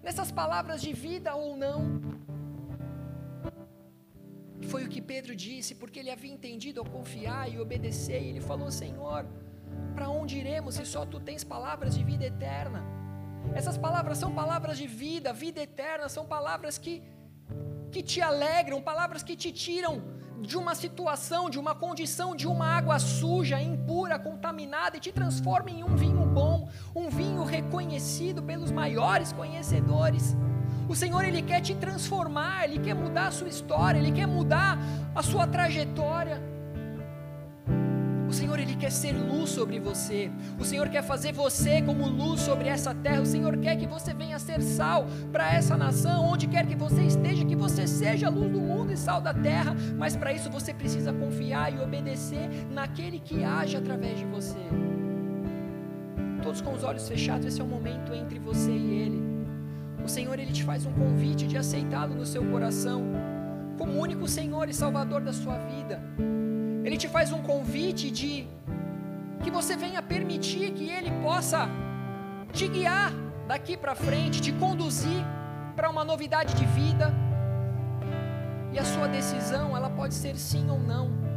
nessas palavras de vida ou não. Foi o que Pedro disse, porque ele havia entendido ao confiar e obedecer, e ele falou: Senhor, para onde iremos se só tu tens palavras de vida eterna? Essas palavras são palavras de vida, vida eterna, são palavras que, que te alegram, palavras que te tiram de uma situação, de uma condição, de uma água suja, impura, contaminada e te transformam em um vinho bom, um vinho reconhecido pelos maiores conhecedores. O Senhor ele quer te transformar, ele quer mudar a sua história, ele quer mudar a sua trajetória. O Senhor ele quer ser luz sobre você. O Senhor quer fazer você como luz sobre essa terra. O Senhor quer que você venha ser sal para essa nação, onde quer que você esteja, que você seja a luz do mundo e sal da terra. Mas para isso você precisa confiar e obedecer naquele que age através de você. Todos com os olhos fechados, esse é o momento entre você e ele. O Senhor ele te faz um convite de aceitá-lo no seu coração como único Senhor e Salvador da sua vida. Ele te faz um convite de que você venha permitir que Ele possa te guiar daqui para frente, te conduzir para uma novidade de vida. E a sua decisão, ela pode ser sim ou não.